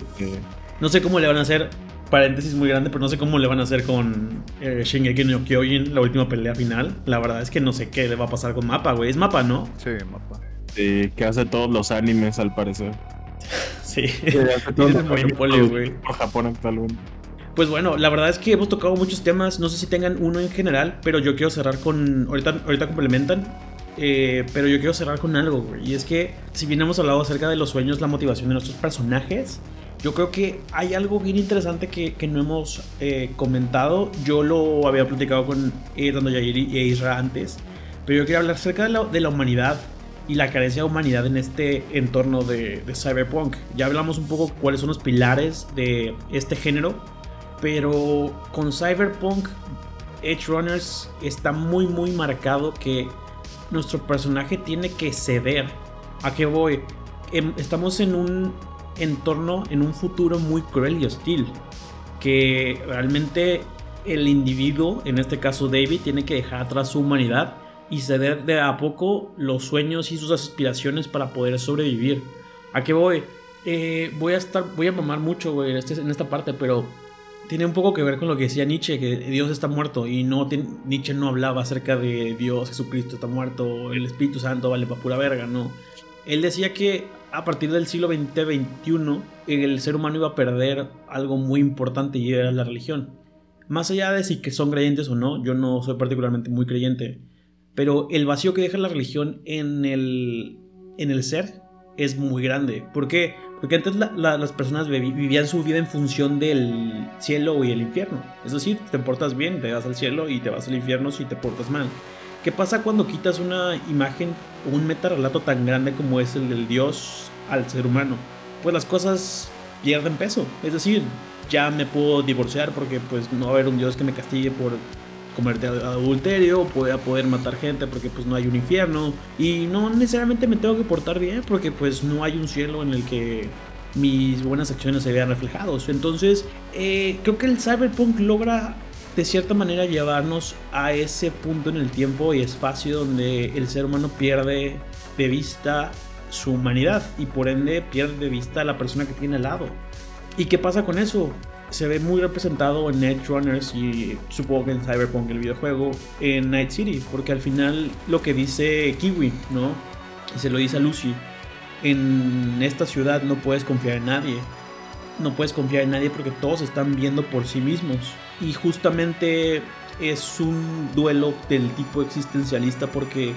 No sé cómo le van a hacer, paréntesis muy grande, pero no sé cómo le van a hacer con eh, Shingeki no Kyojin, la última pelea final. La verdad es que no sé qué le va a pasar con Mapa, güey. Es Mapa, ¿no? Sí, Mapa. Sí, que hace todos los animes al parecer. Sí, monopolio, güey. Por Japón actualmente. Pues bueno, la verdad es que hemos tocado muchos temas. No sé si tengan uno en general, pero yo quiero cerrar con. Ahorita, ahorita complementan. Eh, pero yo quiero cerrar con algo, güey. Y es que, si bien hemos hablado acerca de los sueños, la motivación de nuestros personajes, yo creo que hay algo bien interesante que, que no hemos eh, comentado. Yo lo había platicado con eh, Yair y Isra antes. Pero yo quería hablar acerca de la, de humanidad y la carencia de humanidad en este entorno de, Cyberpunk. Ya hablamos un poco cuáles son los pilares de este género, pero con Cyberpunk Edge Runners está muy muy marcado que nuestro personaje tiene que ceder. ¿A qué voy? Em, estamos en un entorno, en un futuro muy cruel y hostil, que realmente el individuo, en este caso David, tiene que dejar atrás su humanidad y ceder de a poco los sueños y sus aspiraciones para poder sobrevivir. ¿A qué voy? Eh, voy a estar, voy a mamar mucho, en, este, en esta parte, pero tiene un poco que ver con lo que decía Nietzsche, que Dios está muerto y no Nietzsche no hablaba acerca de Dios, Jesucristo está muerto, el Espíritu Santo vale para pura verga, no. Él decía que a partir del siglo XX-XXI el ser humano iba a perder algo muy importante y era la religión. Más allá de si que son creyentes o no, yo no soy particularmente muy creyente, pero el vacío que deja la religión en el, en el ser es muy grande. ¿Por qué? Porque antes las personas vivían su vida en función del cielo y el infierno. Es decir, te portas bien, te vas al cielo y te vas al infierno si te portas mal. ¿Qué pasa cuando quitas una imagen o un metarrelato tan grande como es el del Dios al ser humano? Pues las cosas pierden peso. Es decir, ya me puedo divorciar porque pues no va a haber un Dios que me castigue por comerte adulterio, voy a poder matar gente porque pues no hay un infierno y no necesariamente me tengo que portar bien porque pues no hay un cielo en el que mis buenas acciones se vean reflejados. Entonces, eh, creo que el cyberpunk logra de cierta manera llevarnos a ese punto en el tiempo y espacio donde el ser humano pierde de vista su humanidad y por ende pierde de vista a la persona que tiene al lado. ¿Y qué pasa con eso? se ve muy representado en Edge Runners y supongo que en Cyberpunk el videojuego, en Night City, porque al final lo que dice Kiwi, ¿no? Y se lo dice a Lucy, en esta ciudad no puedes confiar en nadie. No puedes confiar en nadie porque todos están viendo por sí mismos. Y justamente es un duelo del tipo existencialista porque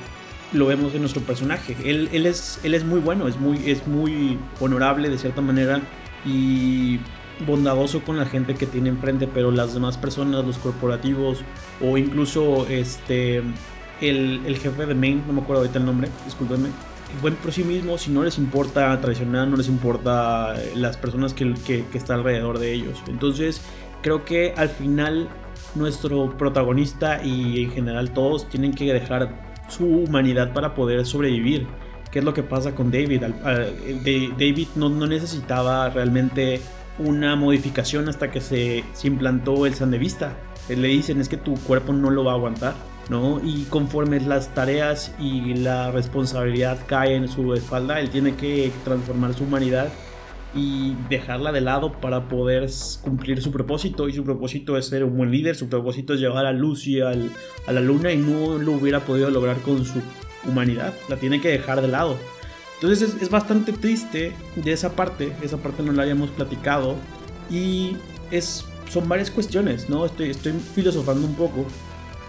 lo vemos en nuestro personaje. Él, él, es, él es muy bueno, es muy, es muy honorable de cierta manera y bondadoso con la gente que tiene enfrente, pero las demás personas, los corporativos o incluso este el, jefe de Maine, no me acuerdo ahorita el nombre, discúlpenme, buen por sí mismo, si no les importa traicionar, no les importa las personas que, que, que están alrededor de ellos. Entonces, creo que al final nuestro protagonista y en general todos tienen que dejar su humanidad para poder sobrevivir. ¿Qué es lo que pasa con David? David no, no necesitaba realmente una modificación hasta que se, implantó el sandevista. Eh, le dicen es que tu cuerpo no lo va a aguantar, ¿no? Y conforme las tareas y la responsabilidad caen en su espalda, él tiene que transformar su humanidad y dejarla de lado para poder cumplir su propósito. Y su propósito es ser un buen líder, su propósito es llevar a Lucy a la luna y no lo hubiera podido lograr con su humanidad. La tiene que dejar de lado. Entonces es, bastante triste de esa parte, esa parte no la habíamos platicado y es, son varias cuestiones, ¿no? Estoy, estoy filosofando un poco,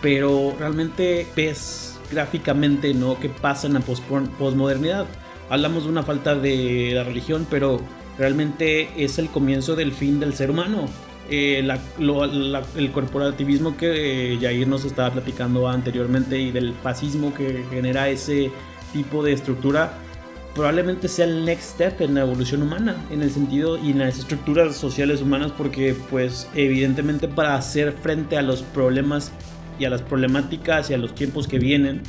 pero realmente ves gráficamente, ¿no? ¿Qué pasa en la posmodernidad? Hablamos de una falta de la religión, pero realmente es el comienzo del fin del ser humano. Eh, el corporativismo que Jair nos estaba platicando anteriormente y del fascismo que genera ese tipo de estructura probablemente sea el next step en la evolución humana, en el sentido y en las estructuras sociales humanas, porque pues evidentemente para hacer frente a los problemas y a las problemáticas y a los tiempos que vienen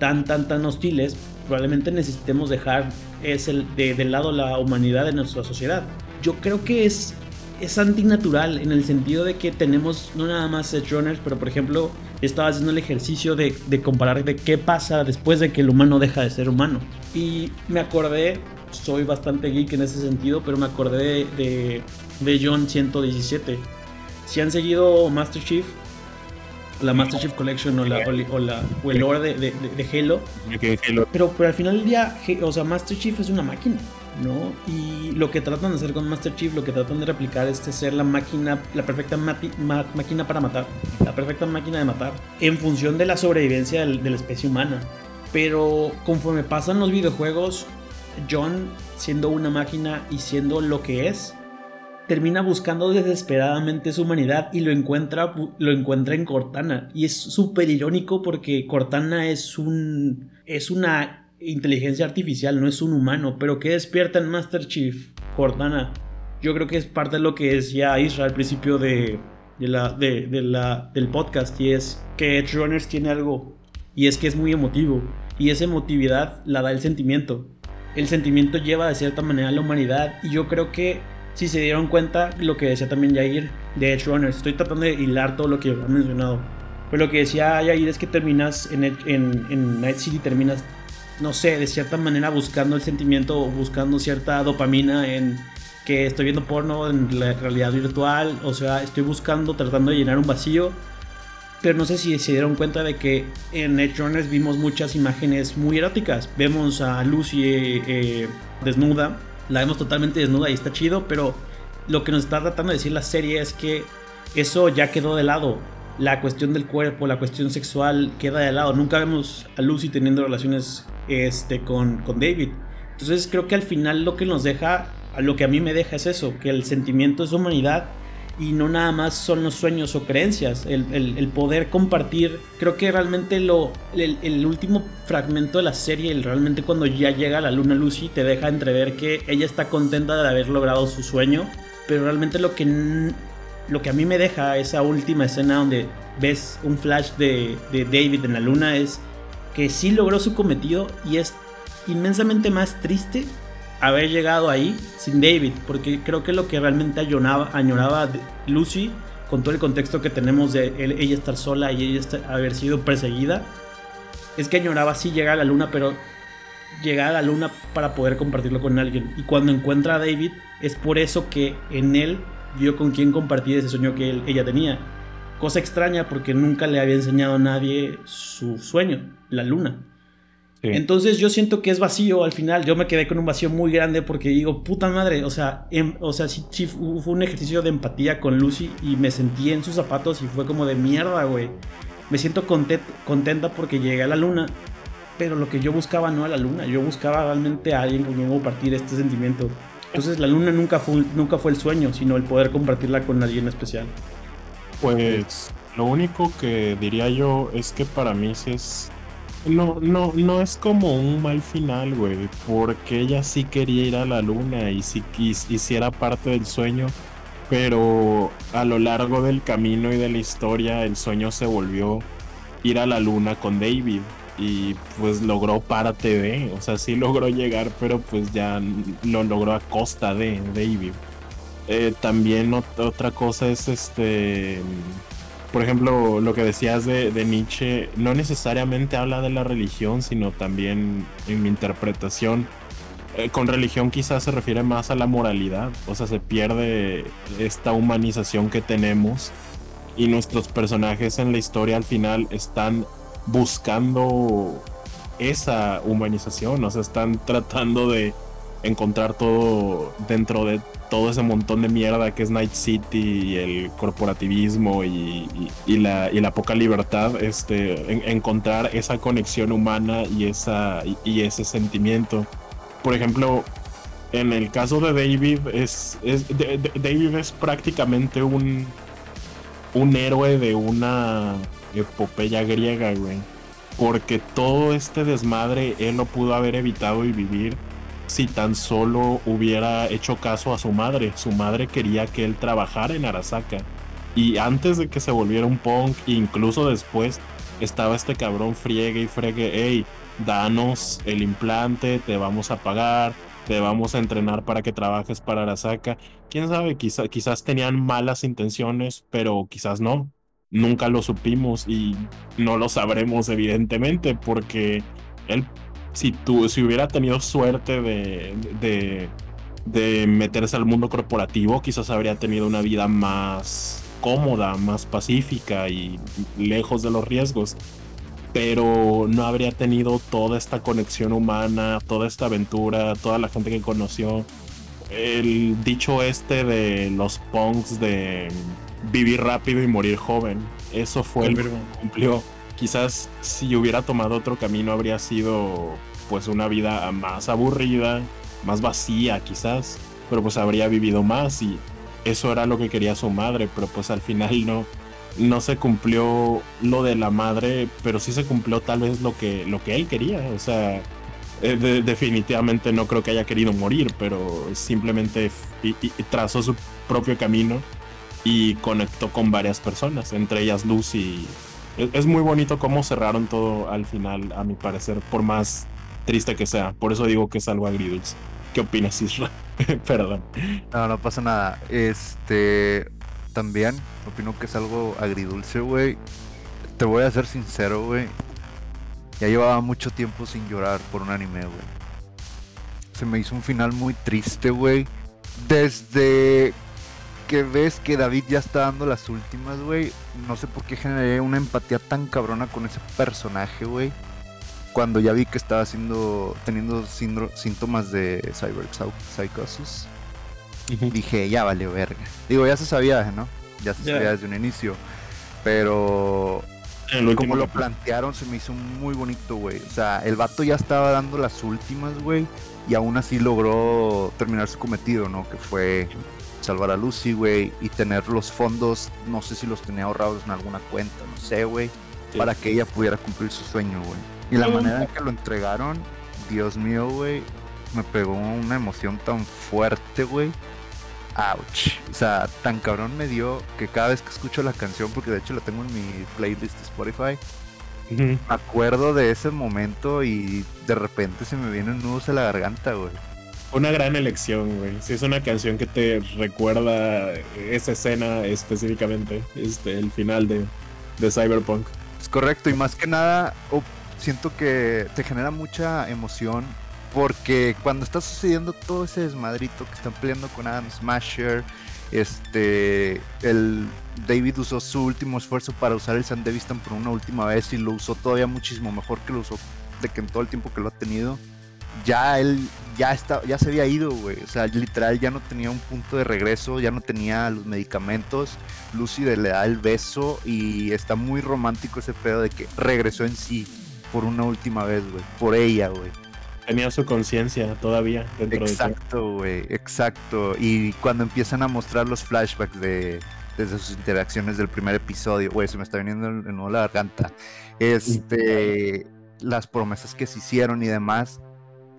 tan, tan, tan hostiles, probablemente necesitemos dejar ese, de, de lado la humanidad de nuestra sociedad. Yo creo que es es antinatural en el sentido de que tenemos no nada más Edge Runners, pero por ejemplo, estaba haciendo el ejercicio de, de, comparar de qué pasa después de que el humano deja de ser humano. Y me acordé, soy bastante geek en ese sentido, pero me acordé de, de John 117. Si han seguido Master Chief, la Master Chief Collection o, la, o, la, o el lore de, de, de Halo. Pero, pero al final del día, o sea, Master Chief es una máquina. ¿no? Y lo que tratan de hacer con Master Chief, lo que tratan de replicar es de ser la máquina, la perfecta máquina para matar, la perfecta máquina de matar, en función de la sobrevivencia de la especie humana. Pero conforme pasan los videojuegos, John, siendo una máquina y siendo lo que es, termina buscando desesperadamente su humanidad y lo encuentra, lo encuentra en Cortana. Y es súper irónico porque Cortana es un. es una inteligencia artificial, no es un humano. Pero que despierta en Master Chief? Cortana. Yo creo que es parte de lo que decía Israel al principio de, de, la, del podcast. Y es que Edge Runners tiene algo. Y es que es muy emotivo. Y esa emotividad la da el sentimiento. El sentimiento lleva de cierta manera a la humanidad. Y yo creo que si se dieron cuenta lo que decía también Jair de Edge Runners. Estoy tratando de hilar todo lo que ha mencionado. Pero lo que decía Jair es que terminas en, en, en Night City, terminas, no sé, de cierta manera buscando el sentimiento, buscando cierta dopamina en que estoy viendo porno en la realidad virtual. O sea, estoy buscando, tratando de llenar un vacío. Pero no sé si se dieron cuenta de que en Edge Runners vimos muchas imágenes muy eróticas. Vemos a Lucy eh, desnuda la vemos totalmente desnuda y está chido, pero lo que nos está tratando de decir la serie es que eso ya quedó de lado. La cuestión del cuerpo, la cuestión sexual queda de lado. Nunca vemos a Lucy teniendo relaciones este, con, con David. Entonces creo que al final lo que nos deja, lo que a mí me deja es eso, que el sentimiento es humanidad y no nada más son los sueños o creencias, el, poder compartir. Creo que realmente lo, el, último fragmento de la serie, el, realmente cuando ya llega la luna Lucy, te deja entrever que ella está contenta de haber logrado su sueño, pero realmente lo que, lo que a mí me deja esa última escena donde ves un flash de, de David en la luna es que sí logró su cometido y es inmensamente más triste haber llegado ahí sin David, porque creo que lo que realmente añoraba, añoraba Lucy, con todo el contexto que tenemos de ella estar sola y ella haber sido perseguida, es que añoraba sí llegar a la luna, pero llegar a la luna para poder compartirlo con alguien. Y cuando encuentra a David, es por eso que en él vio con quién compartir ese sueño que ella tenía. Cosa extraña porque nunca le había enseñado a nadie su sueño, la luna. Entonces yo siento que es vacío al final. Yo me quedé con un vacío muy grande porque digo, puta madre, o sea, em, o sea, sí, fue un ejercicio de empatía con Lucy y me sentí en sus zapatos y fue como de mierda, güey. Me siento contenta porque llegué a la luna, pero lo que yo buscaba no era la luna, yo buscaba realmente a alguien con quien compartir este sentimiento. Entonces la luna nunca fue, nunca fue el sueño, sino el poder compartirla con alguien especial. Pues lo único que diría yo es que para mí sí es no, no, no es como un mal final, güey, porque ella sí quería ir a la luna y sí hiciera parte del sueño, pero a lo largo del camino y de la historia el sueño se volvió ir a la luna con David y pues logró parte de, o sea, sí logró llegar, pero pues ya lo logró a costa de David. Eh, también otra cosa es este por ejemplo, lo que decías de, Nietzsche no necesariamente habla de la religión, sino también en mi interpretación. Eh, con religión quizás se refiere más a la moralidad, o sea, se pierde esta humanización que tenemos y nuestros personajes en la historia al final están buscando esa humanización, o sea, están tratando de encontrar todo dentro de todo ese montón de mierda que es Night City y el corporativismo y, la, la, poca libertad, este, encontrar esa conexión humana y, esa, y, ese sentimiento. Por ejemplo, en el caso de David, es, David es prácticamente un, un héroe de una epopeya griega, güey. Porque todo este desmadre él lo pudo haber evitado y vivir si tan solo hubiera hecho caso a su madre. Su madre quería que él trabajara en Arasaka. Y antes de que se volviera un punk, incluso después, estaba este cabrón friegue y fregue, hey, danos el implante, te vamos a pagar, te vamos a entrenar para que trabajes para Arasaka. Quién sabe, quizás quizás tenían malas intenciones, pero quizás no. Nunca lo supimos y no lo sabremos evidentemente porque él, si, tú, si hubiera tenido suerte de, de, de meterse al mundo corporativo, quizás habría tenido una vida más cómoda, más pacífica y lejos de los riesgos pero no habría tenido toda esta conexión humana, toda esta aventura, toda la gente que conoció. El dicho este de los punks de vivir rápido y morir joven, eso fue el que cumplió. Quizás si hubiera tomado otro camino habría sido pues una vida más aburrida, más vacía quizás, pero pues habría vivido más y eso era lo que quería su madre, pero pues al final no no se cumplió lo de la madre, pero sí se cumplió tal vez lo que, lo que él quería. O sea, eh, definitivamente no creo que haya querido morir, pero simplemente trazó su propio camino y conectó con varias personas, entre ellas Lucy. Es, muy bonito cómo cerraron todo al final, a mi parecer, por más triste que sea. Por eso digo que es algo agridulce. ¿Qué opinas, Isra? Perdón. No, no pasa nada. Este, también. Opino que es algo agridulce, güey. Te voy a ser sincero, güey. Ya llevaba mucho tiempo sin llorar por un anime, güey. Se me hizo un final muy triste, güey. Desde que ves que David ya está dando las últimas, güey. No sé por qué generé una empatía tan cabrona con ese personaje, güey. Cuando ya vi que estaba haciendo, teniendo síntomas de cyber psychosis. Dije, ya vale verga. Digo, ya se sabía, ¿no? Ya se sabía desde un inicio. Pero como lo plantearon se me hizo muy bonito, güey. O sea, el vato ya estaba dando las últimas, güey. Y aún así logró terminar su cometido, ¿no? Que fue salvar a Lucy, güey. Y tener los fondos, no sé si los tenía ahorrados en alguna cuenta, no sé, güey. Para que ella pudiera cumplir su sueño, güey. Y la manera en que lo entregaron, Dios mío, güey. Me pegó una emoción tan fuerte, güey ouch. O sea, tan cabrón me dio que cada vez que escucho la canción, porque de hecho la tengo en mi playlist de Spotify, me acuerdo de ese momento y de repente se me vienen nudos a la garganta, güey. Una gran elección, güey. Si es una canción que te recuerda esa escena específicamente, este, el final de, de Cyberpunk. Es correcto, y más que nada, siento que te genera mucha emoción porque cuando está sucediendo todo ese desmadrito que están peleando con Adam Smasher, este, el David usó su último esfuerzo para usar el Sandevistan por una última vez y lo usó todavía muchísimo mejor que lo usó de que en todo el tiempo que lo ha tenido. Ya él ya está, ya se había ido, güey. O sea, literal ya no tenía un punto de regreso, ya no tenía los medicamentos. Lucy le da el beso y está muy romántico ese pedo de que regresó en sí por una última vez, güey. Por ella, güey tenía su conciencia todavía dentro exacto, güey, exacto. Y cuando empiezan a mostrar los flashbacks de desde sus interacciones del primer episodio, güey, se me está viniendo en nuevo la garganta. Este, las promesas que se hicieron y demás.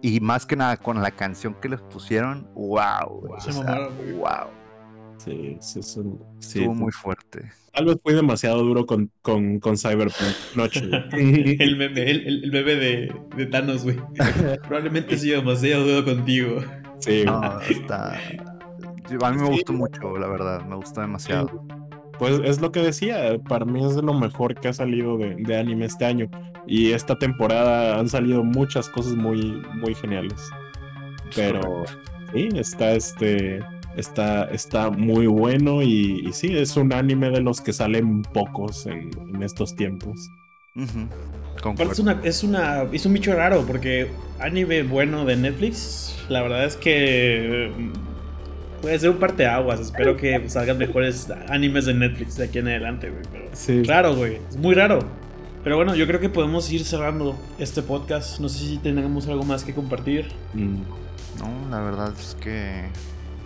Y más que nada con la canción que les pusieron, wow, wow. Sí, sí, Estuvo muy fuerte. Tal vez fue demasiado duro con, con, con Cyberpunk Noche. el meme, el, bebé de, de Thanos, güey. Probablemente sí demasiado duro contigo. Sí, no, está. A mí me gustó mucho, la verdad. Me gustó demasiado. Pues es lo que decía, para mí es de lo mejor que ha salido de, de, anime este año. Y esta temporada han salido muchas cosas muy, muy geniales. Pero sí, está este Está, está muy bueno y, sí, es un anime de los que salen pocos en, estos tiempos. es, una, es, una, es un bicho raro porque anime bueno de Netflix, la verdad es que mm, puede ser un parteaguas. Espero que salgan mejores animes de Netflix de aquí en adelante, güey. Pero sí. Raro, güey. Es muy raro. Pero bueno, yo creo que podemos ir cerrando este podcast. No sé si tenemos algo más que compartir. Mm. No, la verdad es que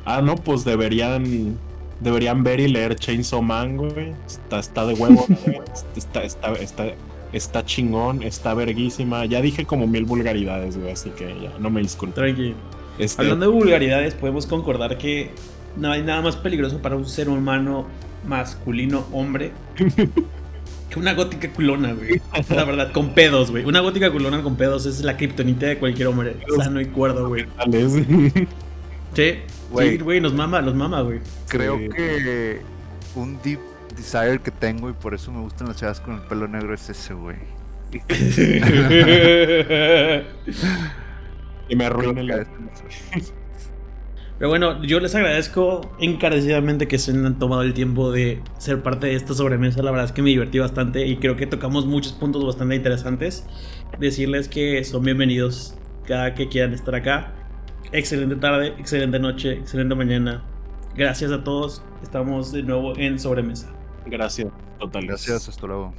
Ah, no, pues deberían deberían ver y leer Chainsaw Man, güey. Está, está de huevo, está, está, está, está, chingón, está verguísima. Ya dije como mil vulgaridades, güey, así que ya no me disculpo. Tranqui. Este Hablando de vulgaridades, podemos concordar que no hay nada más peligroso para un ser humano masculino hombre Una gótica culona, güey. La verdad, con pedos, güey. Una gótica culona con pedos es la kriptonita de cualquier hombre. Sano y cuerdo, güey. Sí, Güey. sí, güey, nos mama, nos mama, güey. Creo Sí. que un deep desire que tengo y por eso me gustan las chavas con el pelo negro es ese, güey. Y me arruina que el. Pero bueno, yo les agradezco encarecidamente que se han tomado el tiempo de ser parte de esta sobremesa. La verdad es que me divertí bastante y creo que tocamos muchos puntos bastante interesantes. Decirles que son bienvenidos cada que quieran estar acá. Excelente tarde, excelente noche, excelente mañana. Gracias a todos. Estamos de nuevo en sobremesa. Gracias, total. Gracias, hasta luego.